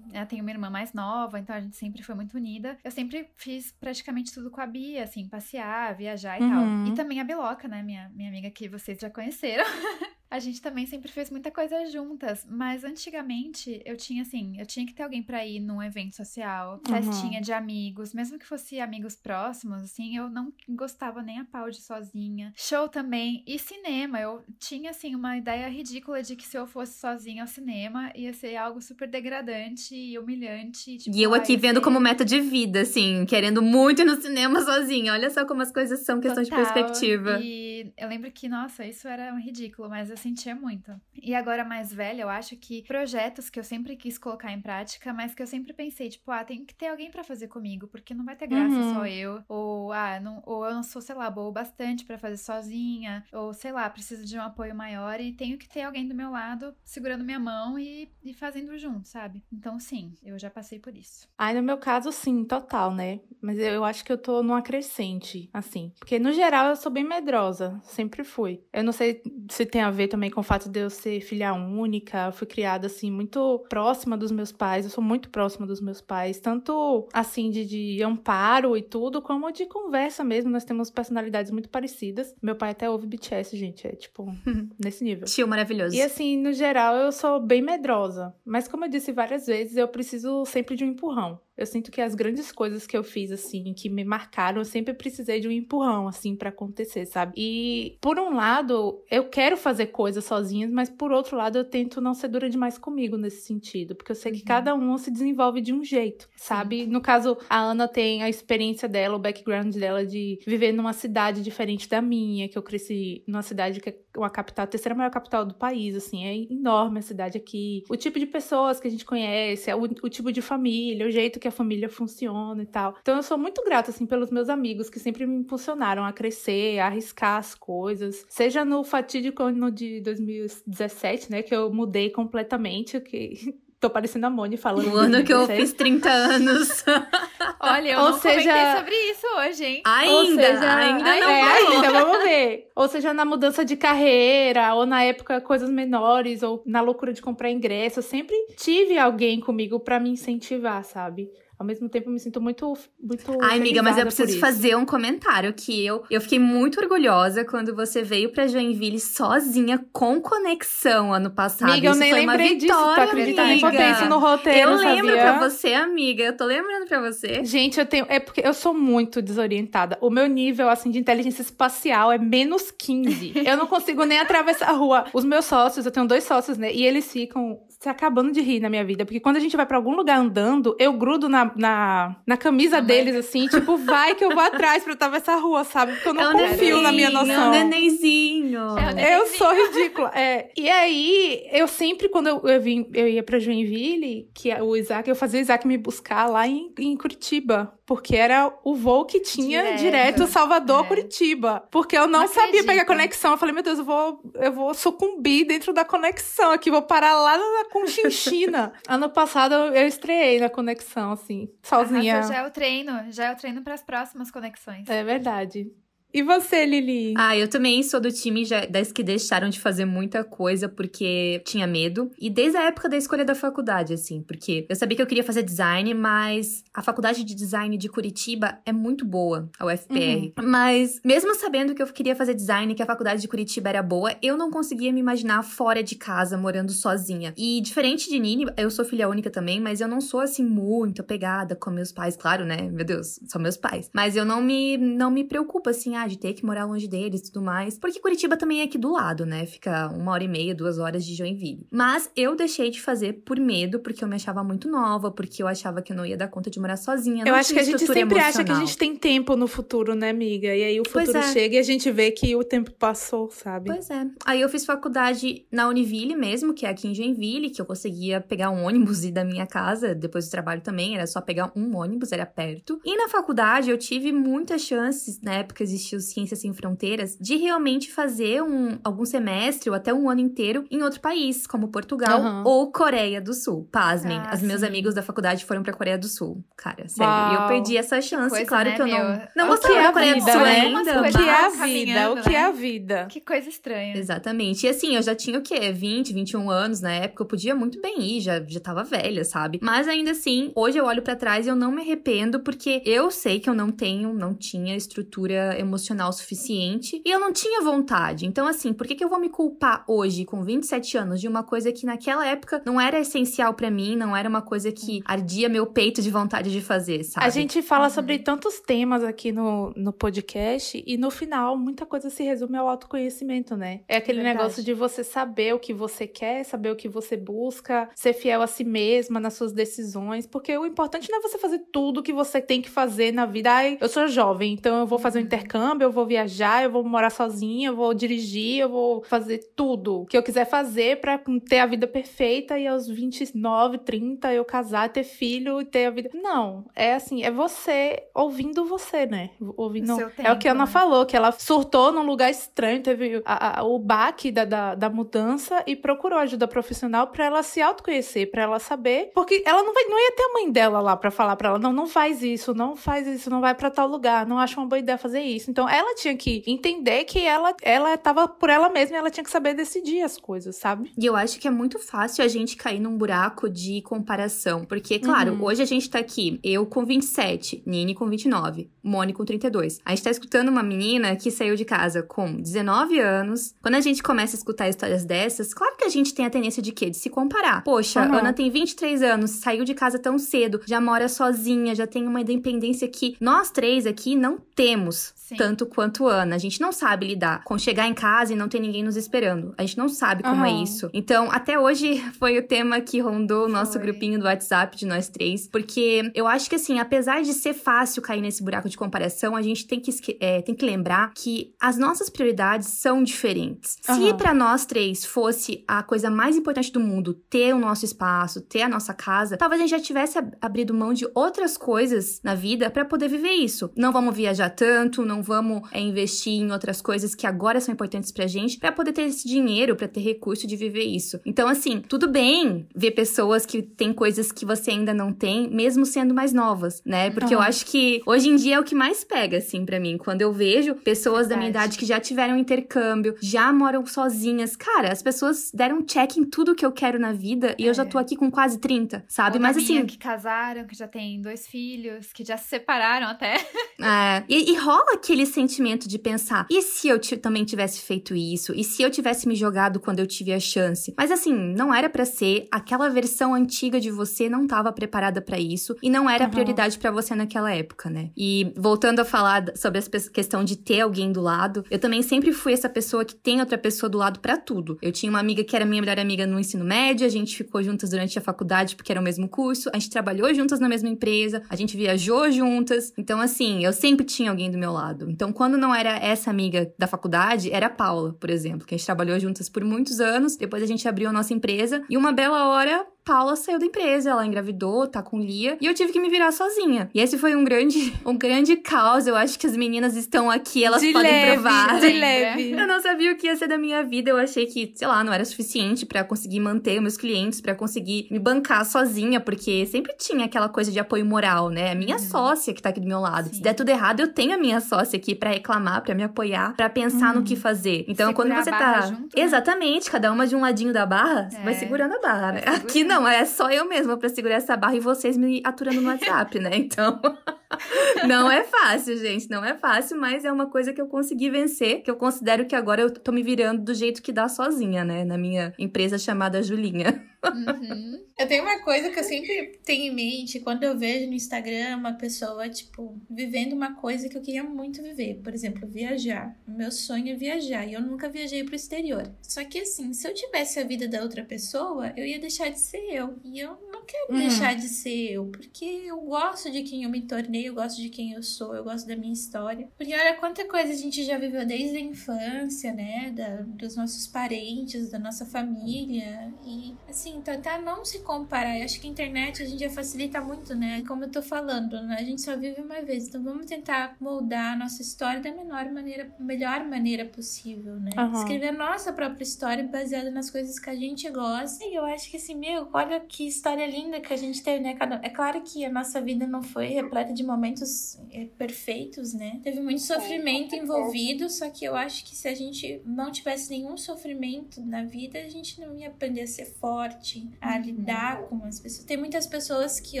eu tenho uma irmã mais nova, então a gente sempre foi muito unida. Eu sempre fiz praticamente tudo com a Bia, assim, passear, viajar e uhum. tal. E também a Biloca, né, minha, minha amiga que vocês já conheceram. A gente também sempre fez muita coisa juntas, mas antigamente eu tinha assim, eu tinha que ter alguém para ir num evento social, festinha uhum. de amigos, mesmo que fosse amigos próximos, assim, eu não gostava nem a pau de sozinha. Show também e cinema, eu tinha assim uma ideia ridícula de que se eu fosse sozinha ao cinema ia ser algo super degradante e humilhante. Tipo, e eu aqui vendo ser... como meta de vida, assim, querendo muito ir no cinema sozinha. Olha só como as coisas são questão Total. de perspectiva. E eu lembro que, nossa, isso era um ridículo, mas eu sentia muito. E agora mais velha, eu acho que projetos que eu sempre quis colocar em prática, mas que eu sempre pensei, tipo, ah, tem que ter alguém para fazer comigo, porque não vai ter graça uhum. só eu. Ou, ah, não, ou eu não sou, sei lá, boa bastante para fazer sozinha. Ou, sei lá, preciso de um apoio maior e tenho que ter alguém do meu lado segurando minha mão e, e fazendo junto, sabe? Então, sim, eu já passei por isso. Ai, no meu caso, sim, total, né? Mas eu acho que eu tô numa crescente, assim. Porque, no geral, eu sou bem medrosa. Sempre fui. Eu não sei se tem a ver também com o fato de eu ser filha única. Eu fui criada, assim, muito próxima dos meus pais. Eu sou muito próxima dos meus pais. Tanto, assim, de, de amparo e tudo, como de conversa mesmo. Nós temos personalidades muito parecidas. Meu pai até ouve BTS, gente. É, tipo, nesse nível. Tio maravilhoso. E, assim, no geral, eu sou bem medrosa. Mas, como eu disse várias vezes, eu preciso sempre de um empurrão. Eu sinto que as grandes coisas que eu fiz, assim, que me marcaram, eu sempre precisei de um empurrão, assim, para acontecer, sabe? E, por um lado, eu quero fazer coisas sozinhas, mas por outro lado, eu tento não ser dura demais comigo nesse sentido, porque eu sei que uhum. cada um se desenvolve de um jeito, sabe? Sim. No caso, a Ana tem a experiência dela, o background dela de viver numa cidade diferente da minha, que eu cresci numa cidade que é uma capital, a terceira maior capital do país, assim, é enorme a cidade aqui. O tipo de pessoas que a gente conhece, o, o tipo de família, o jeito que a família funciona e tal. Então eu sou muito grata, assim, pelos meus amigos que sempre me impulsionaram a crescer, a arriscar as coisas. Seja no fatídico ano de 2017, né, que eu mudei completamente, que Tô parecendo a Moni falando. O ano que eu fiz 30 anos. Olha, eu Ou não seja... sobre isso hoje, hein? Ainda, seja... ainda não. É, ainda, vamos ver. Ou seja, na mudança de carreira, ou na época coisas menores, ou na loucura de comprar ingresso. Eu sempre tive alguém comigo para me incentivar, sabe? Ao mesmo tempo eu me sinto muito muito Ai, amiga, mas eu preciso fazer um comentário que eu eu fiquei muito orgulhosa quando você veio para Joinville sozinha com conexão ano passado. Amiga, eu nem foi lembrei uma vitória, disso, tu acredita? Nem botei isso no roteiro, Eu lembro pra você, amiga. Eu tô lembrando pra você. Gente, eu tenho é porque eu sou muito desorientada. O meu nível assim de inteligência espacial é menos 15. eu não consigo nem atravessar a rua. Os meus sócios, eu tenho dois sócios, né? E eles ficam se acabando de rir na minha vida, porque quando a gente vai para algum lugar andando, eu grudo na na, na camisa deles, assim, tipo, vai que eu vou atrás pra atravessar a rua, sabe? Porque eu não é confio na minha noção. É um nenenzinho. É um. Eu sou ridícula. É. E aí, eu sempre, quando eu, eu, vim, eu ia pra Joinville, que é o Isaac, eu fazia o Isaac me buscar lá em, em Curitiba. Porque era o voo que tinha direto, direto Salvador-Curitiba. É. Porque eu não, não sabia acredito. pegar conexão. Eu falei, meu Deus, eu vou, eu vou sucumbir dentro da conexão aqui, vou parar lá na Conchinchina. ano passado eu estreiei na conexão, assim sozinha. já é o treino, já é o treino para as próximas conexões. É verdade. E você, Lili? Ah, eu também sou do time já, das que deixaram de fazer muita coisa porque tinha medo. E desde a época da escolha da faculdade, assim, porque eu sabia que eu queria fazer design, mas a faculdade de design de Curitiba é muito boa, a UFPR. Uhum. Mas mesmo sabendo que eu queria fazer design, que a faculdade de Curitiba era boa, eu não conseguia me imaginar fora de casa, morando sozinha. E diferente de Nini, eu sou filha única também, mas eu não sou assim muito apegada com meus pais, claro, né? Meu Deus, são meus pais. Mas eu não me não me preocupo assim, de ter que morar longe deles e tudo mais. Porque Curitiba também é aqui do lado, né? Fica uma hora e meia, duas horas de Joinville. Mas eu deixei de fazer por medo, porque eu me achava muito nova, porque eu achava que eu não ia dar conta de morar sozinha. eu acho que a gente sempre emocional. acha que a gente tem tempo no futuro, né, amiga? E aí o futuro é. chega e a gente vê que o tempo passou, sabe? Pois é. Aí eu fiz faculdade na Univille mesmo, que é aqui em Joinville, que eu conseguia pegar um ônibus e da minha casa, depois do trabalho também, era só pegar um ônibus, era perto. E na faculdade eu tive muitas chances, na época existia o Ciências Sem Fronteiras, de realmente fazer um, algum semestre ou até um ano inteiro em outro país, como Portugal uhum. ou Coreia do Sul. Pasmem, ah, os meus sim. amigos da faculdade foram pra Coreia do Sul. Cara, sério. E eu perdi essa chance. Coisa, claro né, que eu não. Meu? Não gostava é da Coreia vida, do Sul né? ainda. O que é a vida? O que é a vida? Que coisa estranha. Exatamente. E assim, eu já tinha o quê? 20, 21 anos na época. Eu podia muito bem ir, já, já tava velha, sabe? Mas ainda assim, hoje eu olho para trás e eu não me arrependo, porque eu sei que eu não tenho, não tinha estrutura emocional emocional suficiente e eu não tinha vontade. Então, assim, por que, que eu vou me culpar hoje, com 27 anos, de uma coisa que naquela época não era essencial para mim, não era uma coisa que ardia meu peito de vontade de fazer, sabe? A gente fala sobre tantos temas aqui no, no podcast e no final muita coisa se resume ao autoconhecimento, né? É aquele Verdade. negócio de você saber o que você quer, saber o que você busca, ser fiel a si mesma nas suas decisões, porque o importante não é você fazer tudo que você tem que fazer na vida. Ai, eu sou jovem, então eu vou fazer um intercâmbio, eu vou viajar, eu vou morar sozinha, eu vou dirigir, eu vou fazer tudo que eu quiser fazer pra ter a vida perfeita e aos 29, 30 eu casar, ter filho e ter a vida. Não, é assim, é você ouvindo você, né? Ouvindo. O seu é o que a tempo, Ana né? falou, que ela surtou num lugar estranho, teve a- a- o baque da, da, da mudança e procurou ajuda profissional pra ela se autoconhecer, pra ela saber, porque ela não vai, não ia ter a mãe dela lá pra falar pra ela, não, não faz isso, não faz isso, não vai pra tal lugar, não acho uma boa ideia fazer isso. Então ela tinha que entender que ela ela tava por ela mesma, e ela tinha que saber decidir as coisas, sabe? E eu acho que é muito fácil a gente cair num buraco de comparação. Porque, claro, Uhum. hoje a gente tá aqui, eu com 27, Nini com 29, Moni com 32. A gente tá escutando uma menina que saiu de casa com 19 anos. Quando a gente começa a escutar histórias dessas, claro que a gente tem a tendência de quê? De se comparar. Poxa, Uhum. Ana tem 23 anos, saiu de casa tão cedo, já mora sozinha, já tem uma independência que nós três aqui não temos Sim. Tanto quanto Ana. A gente não sabe lidar com chegar em casa e não ter ninguém nos esperando. A gente não sabe como é Aham. isso. Então, até hoje foi o tema que rondou o nosso Foi. grupinho do WhatsApp de nós três, porque eu acho que assim, apesar de ser fácil cair nesse buraco de comparação, a gente tem que, é, tem que lembrar que as nossas prioridades são diferentes. Se Aham. pra nós três fosse a coisa mais importante do mundo ter o nosso espaço, ter a nossa casa, talvez a gente já tivesse ab- abrido mão de outras coisas na vida pra poder viver isso. Não vamos viajar tanto, não vamos é, investir em outras coisas que agora são importantes pra gente, pra poder ter esse dinheiro, pra ter recurso de viver isso. Então, assim, tudo bem ver pessoas que têm coisas que você ainda não tem, mesmo sendo mais novas, né? Porque eu Aham. acho que hoje em dia é o que mais pega, assim, pra mim. Quando eu vejo pessoas da minha Verdade. idade que já tiveram intercâmbio, já moram sozinhas. Cara, as pessoas deram check em tudo que eu quero na vida e eu já É. tô aqui com quase 30, sabe? Ou Mas assim, que casaram, que já tem dois filhos, que já se separaram até. É, e, e rola aquele sentimento de pensar: e se eu também tivesse feito isso? E se eu tivesse me jogado quando eu tive a chance? Mas assim, não era pra ser. Aquela versão antiga de você não tava preparada pra isso e não era Aham. prioridade pra você naquela época, né? E voltando a falar sobre a questão de ter alguém do lado, eu também sempre fui essa pessoa que tem outra pessoa do lado pra tudo. Eu tinha uma amiga que era minha melhor amiga no ensino médio, a gente ficou juntas durante a faculdade porque era o mesmo curso, a gente trabalhou juntas na mesma empresa, a gente viajou juntas. Então, assim, eu sempre tinha alguém do meu lado. Então, quando não era essa amiga da faculdade, era a Paula, por exemplo, que a gente trabalhou juntas por muitos anos. Depois a gente abriu a nossa empresa e uma bela hora Paula saiu da empresa, ela engravidou, tá com Lia, e eu tive que me virar sozinha. E esse foi um grande, um grande caos. Eu acho que as meninas estão aqui, elas de podem leve, provar. de leve. Eu não sabia o que ia ser da minha vida. Eu achei que, sei lá, não era suficiente pra conseguir manter meus clientes, pra conseguir me bancar sozinha, porque sempre tinha aquela coisa de apoio moral, né? A minha Uhum. sócia que tá aqui do meu lado. Sim. Se der tudo errado, eu tenho a minha sócia aqui pra reclamar, pra me apoiar, pra pensar no que fazer. Então, Segurar quando você tá junto, né? exatamente, cada uma de um ladinho da barra, você vai É. segurando a barra, né? Aqui segurando. Não, é só eu mesma pra segurar essa barra e vocês me aturando no WhatsApp, né? Então, não é fácil, gente, não é fácil, mas é uma coisa que eu consegui vencer, que eu considero que agora eu tô me virando do jeito que dá sozinha, né? Na minha empresa chamada Julinha. Uhum. Eu tenho uma coisa que eu sempre tenho em mente quando eu vejo no Instagram uma pessoa, tipo, vivendo uma coisa que eu queria muito viver. Por exemplo, viajar. O meu sonho é viajar e eu nunca viajei pro exterior. Só que assim, se eu tivesse a vida da outra pessoa, eu ia deixar de ser eu. E eu não quero Uhum. deixar de ser eu, porque eu gosto de quem eu me tornei, eu gosto de quem eu sou, eu gosto da minha história. Porque olha quanta coisa a gente já viveu desde a infância, né? Da, dos nossos parentes, da nossa família. E assim, tentar não se comparar. Eu acho que a internet a gente já facilita muito, né? Como eu tô falando, né? A gente só vive uma vez. Então vamos tentar moldar a nossa história da menor maneira, melhor maneira possível, né? Aham. Escrever a nossa própria história baseada nas coisas que a gente gosta. E eu acho que assim, meu, olha que história linda que a gente teve, né? Cada... É claro que a nossa vida não foi repleta de momentos é, perfeitos, né? Teve muito sofrimento envolvido, só que eu acho que se a gente não tivesse nenhum sofrimento na vida, a gente não ia aprender a ser forte, a uhum. lidar com as pessoas. Tem muitas pessoas que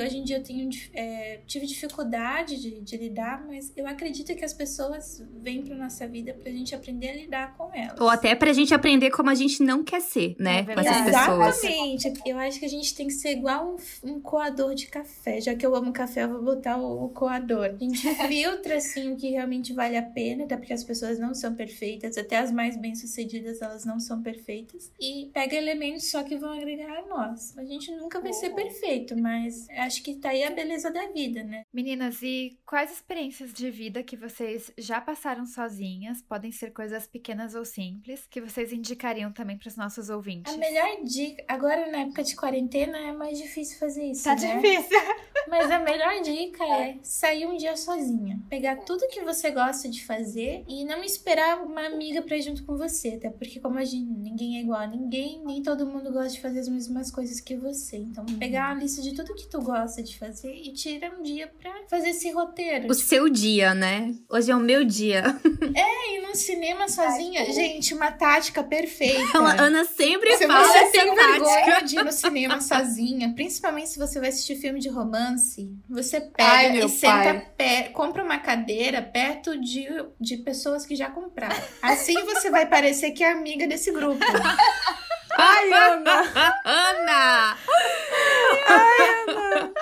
hoje em dia eu tenho, é, tive dificuldade de, de, lidar, mas eu acredito que as pessoas vêm pra nossa vida pra gente aprender a lidar com elas. Ou até pra gente aprender como a gente não quer ser, né? É com essas pessoas. Exatamente. Eu acho que a gente tem que ser igual um, um coador de café. Já que eu amo café, eu vou botar o, o coador. A gente filtra, assim, o que realmente vale a pena, até porque as pessoas não são perfeitas, até as mais bem-sucedidas, elas não são perfeitas. E pega elementos só que vão agregar a nós. A gente nunca vai ser perfeito, mas acho que tá aí a beleza da vida, né? Meninas, e quais experiências de vida que vocês já passaram sozinhas? Podem ser coisas pequenas ou simples, que vocês indicariam também para os nossos ouvintes? A melhor dica, agora na época de quarentena é mais difícil fazer isso. Tá né? difícil. Mas a melhor dica é sair um dia sozinha. Pegar tudo que você gosta de fazer e não esperar uma amiga pra ir junto com você. Até porque, como a gente, ninguém é igual a ninguém, nem todo mundo gosta de fazer as mesmas coisas que você. Então, uhum. pegar uma lista de tudo que tu gosta de fazer e tira um dia pra fazer esse roteiro. O tipo... seu dia, né? Hoje é o meu dia. É, ir no cinema sozinha. Ai, Gente, uma tática perfeita. A Ana sempre se fala você tem vergonha de ir no cinema sozinha, principalmente se você vai assistir filme de romance, você pega Ai, e senta, pé, compra uma cadeira perto de, de pessoas que já compraram. Assim você vai parecer que é amiga desse grupo. Ai, Ana! Ana! Ai, Ana!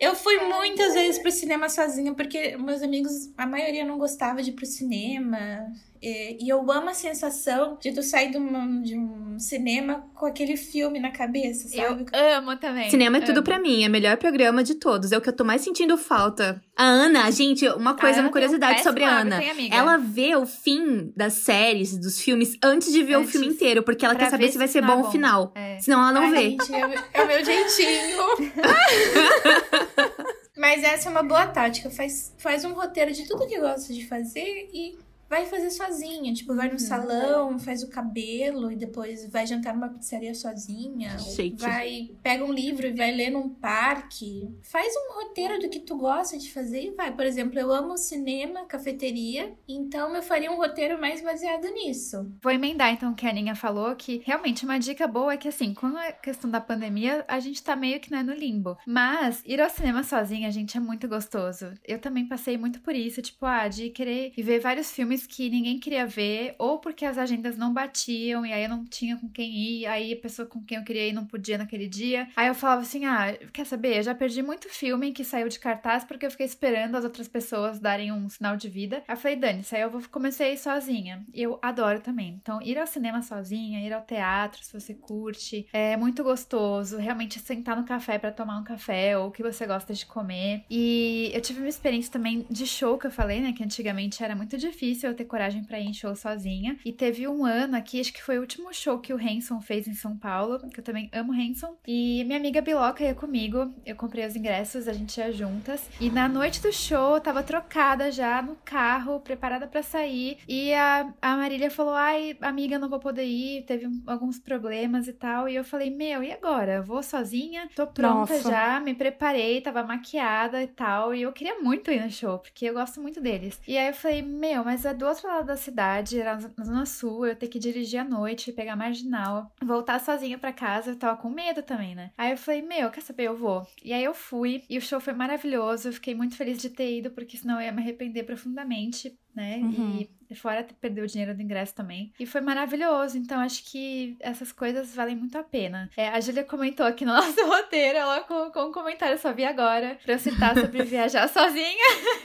Eu fui muitas vezes pro cinema sozinha, porque meus amigos, a maioria não gostava de ir pro cinema. E, e, eu amo a sensação de tu sair de um, de um cinema com aquele filme na cabeça, sabe? Eu amo também. Cinema é tudo para mim, é o melhor programa de todos. É o que eu tô mais sentindo falta. A Ana, gente, uma coisa, uma curiosidade sobre a Ana. Ela vê o fim das séries, dos filmes, antes de ver antes, o filme inteiro, porque ela quer saber se vai ser bom, o final. É. Senão ela não Ai, vê. Gente, é, é o meu jeitinho. Mas essa é uma boa tática. Faz, faz um roteiro de tudo que gosta de fazer e vai fazer sozinha. Tipo, vai no uhum. salão, faz o cabelo e depois vai jantar numa pizzaria sozinha. Vai, pega um livro e vai ler num parque. Faz um roteiro do que tu gosta de fazer e vai. Por exemplo, eu amo cinema, cafeteria, então eu faria um roteiro mais baseado nisso. Vou emendar então o que a Aninha falou, que realmente uma dica boa é que assim, com a questão da pandemia, a gente tá meio que né, no limbo. Mas ir ao cinema sozinha, gente, é muito gostoso. Eu também passei muito por isso, tipo, ah, de querer ver vários filmes filmes que ninguém queria ver, ou porque as agendas não batiam e aí eu não tinha com quem ir, aí a pessoa com quem eu queria ir não podia naquele dia. Aí eu falava assim: ah, quer saber? Eu já perdi muito filme que saiu de cartaz porque eu fiquei esperando as outras pessoas darem um sinal de vida. Aí eu falei: Dani, isso aí eu vou, comecei sozinha. Eu adoro também. Então, ir ao cinema sozinha, ir ao teatro, se você curte, é muito gostoso. Realmente sentar no café para tomar um café ou o que você gosta de comer. E eu tive uma experiência também de show que eu falei, né? Que antigamente era muito difícil eu ter coragem para ir em show sozinha. E teve um ano aqui, acho que foi o último show que o Hanson fez em São Paulo, que eu também amo Hanson. E minha amiga Biloca ia comigo, eu comprei os ingressos, a gente ia juntas. E na noite do show, eu tava trocada já no carro, preparada para sair. E a, a Marília falou: Ai, amiga, não vou poder ir, teve alguns problemas e tal. E eu falei: Meu, e agora? Eu vou sozinha, tô pronta Nossa. já, me preparei, tava maquiada e tal. E eu queria muito ir no show, porque eu gosto muito deles. E aí eu falei: Meu, mas é do outro lado da cidade, era na Zona Sul, eu ter que dirigir à noite, pegar marginal, voltar sozinha para casa, eu tava com medo também, né? Aí eu falei, meu, quer saber? Eu vou. E aí eu fui, e o show foi maravilhoso, eu fiquei muito feliz de ter ido, porque senão eu ia me arrepender profundamente, né? Uhum. E fora perder o dinheiro do ingresso também. E foi maravilhoso, então acho que essas coisas valem muito a pena. É, a Julia comentou aqui no nosso roteiro, ela colocou um comentário, só vi agora, pra eu citar sobre viajar sozinha.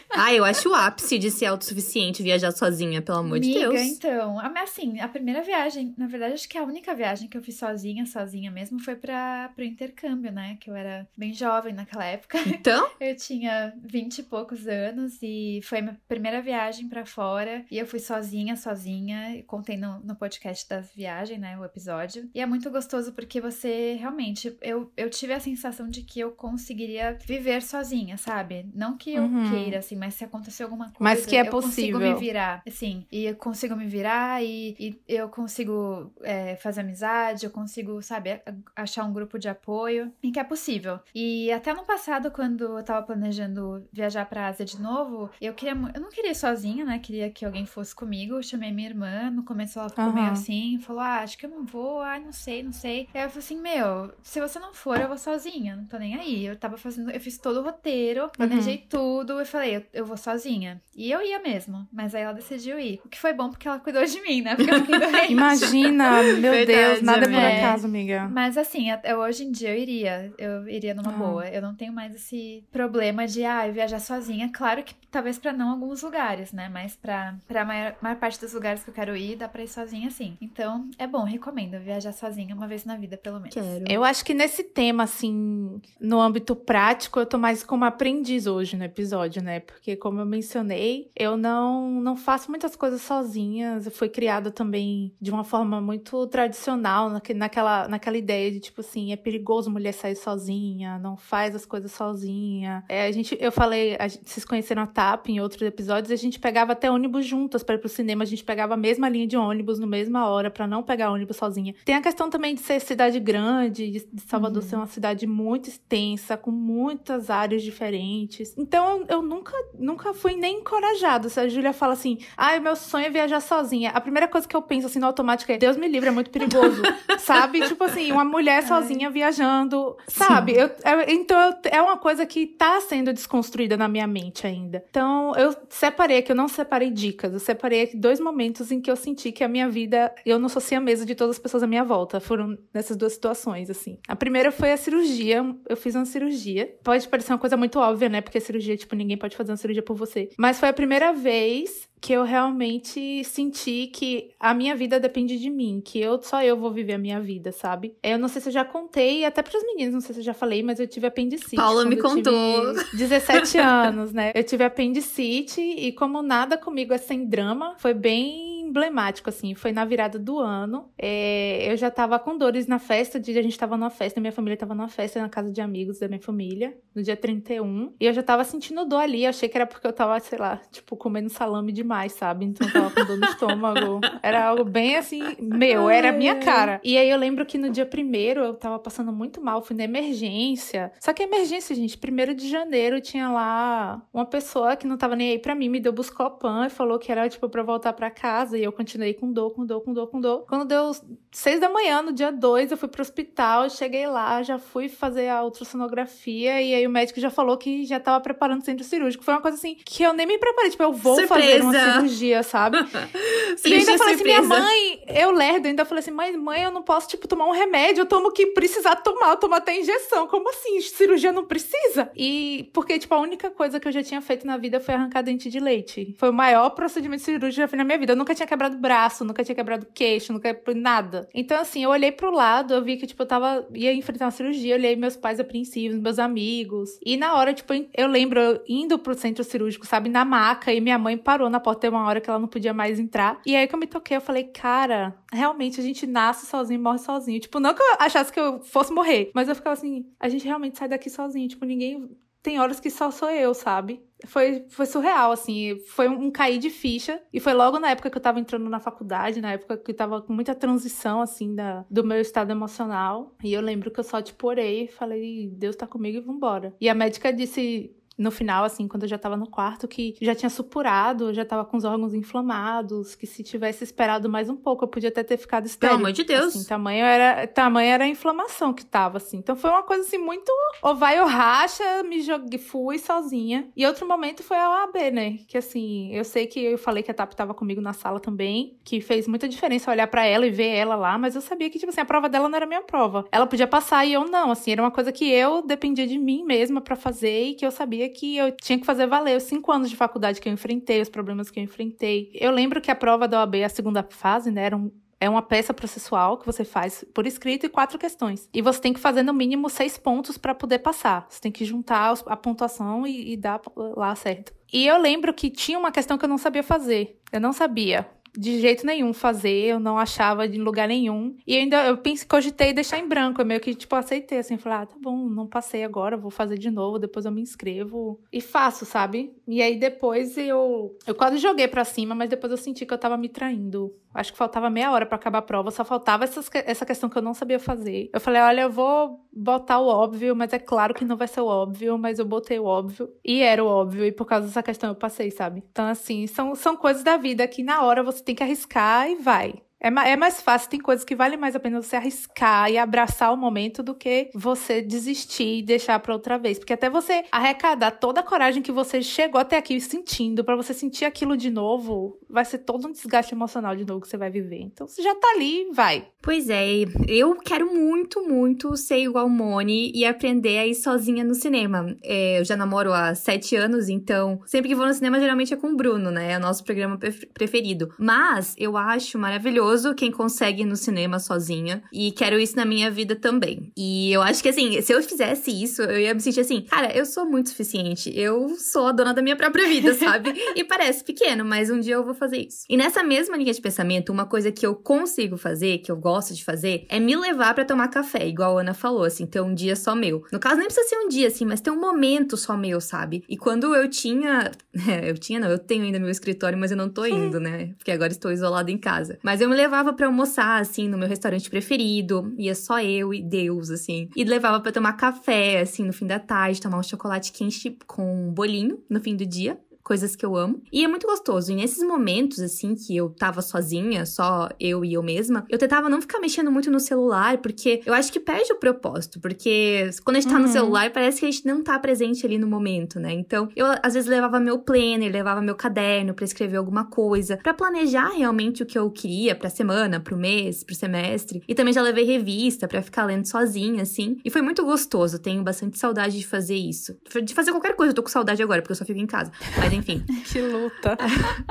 Ah, eu acho o ápice de ser autossuficiente viajar sozinha, pelo amor Amiga, de Deus. então, assim, a primeira viagem, na verdade, acho que a única viagem que eu fiz sozinha, sozinha mesmo, foi para pro intercâmbio, né? Que eu era bem jovem naquela época. Então? eu tinha vinte e poucos anos e foi minha primeira viagem para fora. E eu fui sozinha, sozinha. Contei no, no podcast das viagens, né? O episódio. E é muito gostoso porque você realmente. Eu, eu tive a sensação de que eu conseguiria viver sozinha, sabe? Não que eu uhum. queira, assim, mas se acontecer alguma coisa. Mas que é eu possível. consigo me virar. Assim, e eu consigo me virar e, e eu consigo é, fazer amizade, eu consigo, sabe, achar um grupo de apoio. E que é possível. E até no passado, quando eu tava planejando viajar pra Ásia de novo, eu queria. Eu não queria ir sozinha, né? Né? Queria que alguém fosse comigo. Eu chamei minha irmã. No começo ela ficou uhum. meio assim, falou: Ah, acho que eu não vou, ah, não sei, não sei. Aí eu falei assim: Meu, se você não for, eu vou sozinha. Não tô nem aí. Eu tava fazendo, eu fiz todo o roteiro, planejei uhum. tudo. Eu falei: eu, eu, vou sozinha. E eu ia mesmo. Mas aí ela decidiu ir. O que foi bom porque ela cuidou de mim, né? Porque eu fiquei doente. Imagina, meu Verdade, Deus, nada é por acaso, amiga. Mas assim, eu, hoje em dia eu iria. Eu iria numa ah. boa. Eu não tenho mais esse problema de, ah, viajar sozinha. Claro que talvez para não alguns lugares, né? Mas pra, pra maior, maior parte dos lugares que eu quero ir, dá pra ir sozinha sim. Então, é bom, recomendo viajar sozinha uma vez na vida, pelo menos. Quero. Eu acho que nesse tema, assim, no âmbito prático, eu tô mais como aprendiz hoje no episódio, né? Porque, como eu mencionei, eu não, não faço muitas coisas sozinhas. Eu fui criada também de uma forma muito tradicional, naquela, naquela ideia de, tipo assim, é perigoso mulher sair sozinha, não faz as coisas sozinha. É, a gente, eu falei, a gente, vocês conheceram a TAP em outros episódios, a gente pegava até ônibus juntas para ir pro cinema, a gente pegava a mesma linha de ônibus no mesma hora para não pegar ônibus sozinha. Tem a questão também de ser cidade grande, de Salvador uhum. ser uma cidade muito extensa, com muitas áreas diferentes. Então eu, nunca, nunca fui nem encorajada. Se a Júlia fala assim, ah, meu sonho é viajar sozinha, a primeira coisa que eu penso assim no automático é, Deus me livre, é muito perigoso. sabe? Tipo assim, uma mulher sozinha viajando, sabe? Eu, eu, então eu, é uma coisa que tá sendo desconstruída na minha mente ainda. Então, eu separei que eu não separei dicas, eu separei dois momentos em que eu senti que a minha vida, eu não sou assim mesa de todas as pessoas à minha volta. Foram nessas duas situações, assim. A primeira foi a cirurgia. Eu fiz uma cirurgia. Pode parecer uma coisa muito óbvia, né? Porque cirurgia, tipo, ninguém pode fazer uma cirurgia por você. Mas foi a primeira vez que eu realmente senti que a minha vida depende de mim, que eu só eu vou viver a minha vida, sabe? Eu não sei se eu já contei, até para os meninos, não sei se eu já falei, mas eu tive apendicite. Paula me contou. 17 anos, né? Eu tive apendicite e como nada comigo é sem drama, foi bem emblemático, assim. Foi na virada do ano. É, eu já tava com dores na festa. dia a gente tava numa festa, minha família tava numa festa na casa de amigos da minha família, no dia 31. E eu já tava sentindo dor ali. Eu achei que era porque eu tava, sei lá, tipo, comendo salame demais, sabe? Então eu tava com dor no estômago. Era algo bem assim, meu, era a minha cara. E aí eu lembro que no dia primeiro eu tava passando muito mal, fui na emergência. Só que emergência, gente, primeiro de janeiro tinha lá uma pessoa que não tava nem aí pra mim, me deu buscopan e falou que era, tipo, pra voltar pra casa. E eu continuei com dor, com dor, com dor, com dor. Quando deu seis da manhã, no dia dois, eu fui pro hospital, cheguei lá, já fui fazer a ultrassonografia e aí o médico já falou que já tava preparando o centro cirúrgico. Foi uma coisa assim que eu nem me preparei, tipo, eu vou surpresa. fazer uma cirurgia, sabe? e ainda falei assim, minha mãe, eu lerdo, ainda falei assim, mãe, mãe, eu não posso, tipo, tomar um remédio, eu tomo o que precisar tomar, eu tomo até injeção. Como assim? Cirurgia não precisa? E porque, tipo, a única coisa que eu já tinha feito na vida foi arrancar dente de leite. Foi o maior procedimento cirúrgico que eu já fiz na minha vida. Eu nunca tinha quebrado braço, nunca tinha quebrado queixo, nunca nada. Então, assim, eu olhei pro lado, eu vi que, tipo, eu tava, ia enfrentar uma cirurgia, eu olhei meus pais apreensivos, meus amigos. E na hora, tipo, eu lembro eu indo pro centro cirúrgico, sabe, na maca, e minha mãe parou na porta, teve uma hora que ela não podia mais entrar. E aí que eu me toquei, eu falei, cara, realmente a gente nasce sozinho e morre sozinho. Tipo, não que eu achasse que eu fosse morrer, mas eu ficava assim, a gente realmente sai daqui sozinho. Tipo, ninguém. Tem horas que só sou eu, sabe? Foi, foi surreal, assim. Foi um cair de ficha. E foi logo na época que eu tava entrando na faculdade, na época que eu tava com muita transição, assim, da, do meu estado emocional. E eu lembro que eu só, tipo, orei falei, Deus tá comigo e vambora. E a médica disse, no final, assim, quando eu já tava no quarto, que já tinha supurado, já tava com os órgãos inflamados, que se tivesse esperado mais um pouco, eu podia até ter ficado estéril. Pelo amor de Deus. Assim, tamanho era, tamanho era a inflamação que tava, assim. Então foi uma coisa, assim, muito... Ou vai ou racha, me joguei, fui sozinha. E outro momento foi a OAB, né? Que, assim, eu sei que eu falei que a TAP tava comigo na sala também, que fez muita diferença olhar para ela e ver ela lá, mas eu sabia que, tipo assim, a prova dela não era minha prova. Ela podia passar e eu não, assim, era uma coisa que eu dependia de mim mesma para fazer e que eu sabia sabia que eu tinha que fazer valer os cinco anos de faculdade que eu enfrentei, os problemas que eu enfrentei. Eu lembro que a prova da OAB, a segunda fase, né, era um, é uma peça processual que você faz por escrito e quatro questões. E você tem que fazer no mínimo seis pontos para poder passar. Você tem que juntar a pontuação e, e dar lá certo. E eu lembro que tinha uma questão que eu não sabia fazer. Eu não sabia de jeito nenhum fazer, eu não achava de lugar nenhum. E ainda eu pensei, cogitei deixar em branco, eu meio que tipo aceitei assim, falar, ah, tá bom, não passei agora, vou fazer de novo, depois eu me inscrevo e faço, sabe? E aí depois eu eu quase joguei para cima, mas depois eu senti que eu tava me traindo. Acho que faltava meia hora para acabar a prova, só faltava essas, essa questão que eu não sabia fazer. Eu falei, olha, eu vou botar o óbvio, mas é claro que não vai ser o óbvio, mas eu botei o óbvio e era o óbvio, e por causa dessa questão eu passei, sabe? Então, assim, são, são coisas da vida que na hora você tem que arriscar e vai. É, é mais fácil, tem coisas que vale mais a pena você arriscar e abraçar o momento do que você desistir e deixar para outra vez. Porque até você arrecadar toda a coragem que você chegou até aqui sentindo, para você sentir aquilo de novo, vai ser todo um desgaste emocional de novo que você vai viver. Então você já tá ali, vai. Pois é, eu quero muito, muito ser igual Moni e aprender a ir sozinha no cinema. É, eu já namoro há sete anos, então sempre que vou no cinema geralmente é com o Bruno, né? É o nosso programa preferido. Mas eu acho maravilhoso maravilhoso quem consegue ir no cinema sozinha. E quero isso na minha vida também. E eu acho que, assim, se eu fizesse isso, eu ia me sentir assim, cara, eu sou muito suficiente. Eu sou a dona da minha própria vida, sabe? e parece pequeno, mas um dia eu vou fazer isso. E nessa mesma linha de pensamento, uma coisa que eu consigo fazer, que eu gosto de fazer, é me levar para tomar café, igual a Ana falou, assim, ter um dia só meu. No caso, nem precisa ser um dia, assim, mas ter um momento só meu, sabe? E quando eu tinha. eu tinha, não, eu tenho ainda meu escritório, mas eu não tô indo, né? Porque agora estou isolada em casa. Mas eu me levava para almoçar, assim, no meu restaurante preferido. Ia só eu e Deus, assim. E levava para tomar café, assim, no fim da tarde, tomar um chocolate quente com um bolinho no fim do dia coisas que eu amo. E é muito gostoso. E nesses momentos, assim, que eu tava sozinha, só eu e eu mesma, eu tentava não ficar mexendo muito no celular, porque eu acho que perde o propósito. Porque quando a gente tá uhum. no celular, parece que a gente não tá presente ali no momento, né? Então, eu às vezes levava meu planner, levava meu caderno para escrever alguma coisa, para planejar realmente o que eu queria pra semana, pro mês, pro semestre. E também já levei revista para ficar lendo sozinha, assim. E foi muito gostoso. Tenho bastante saudade de fazer isso. De fazer qualquer coisa. Eu tô com saudade agora, porque eu só fico em casa. Mas enfim. que luta.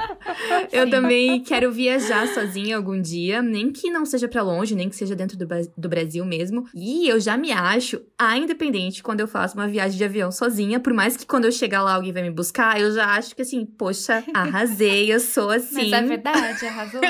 eu também quero viajar sozinha algum dia, nem que não seja para longe, nem que seja dentro do, do Brasil mesmo. E eu já me acho a independente quando eu faço uma viagem de avião sozinha, por mais que quando eu chegar lá alguém vai me buscar, eu já acho que assim, poxa, arrasei, eu sou assim. Mas é verdade, arrasou.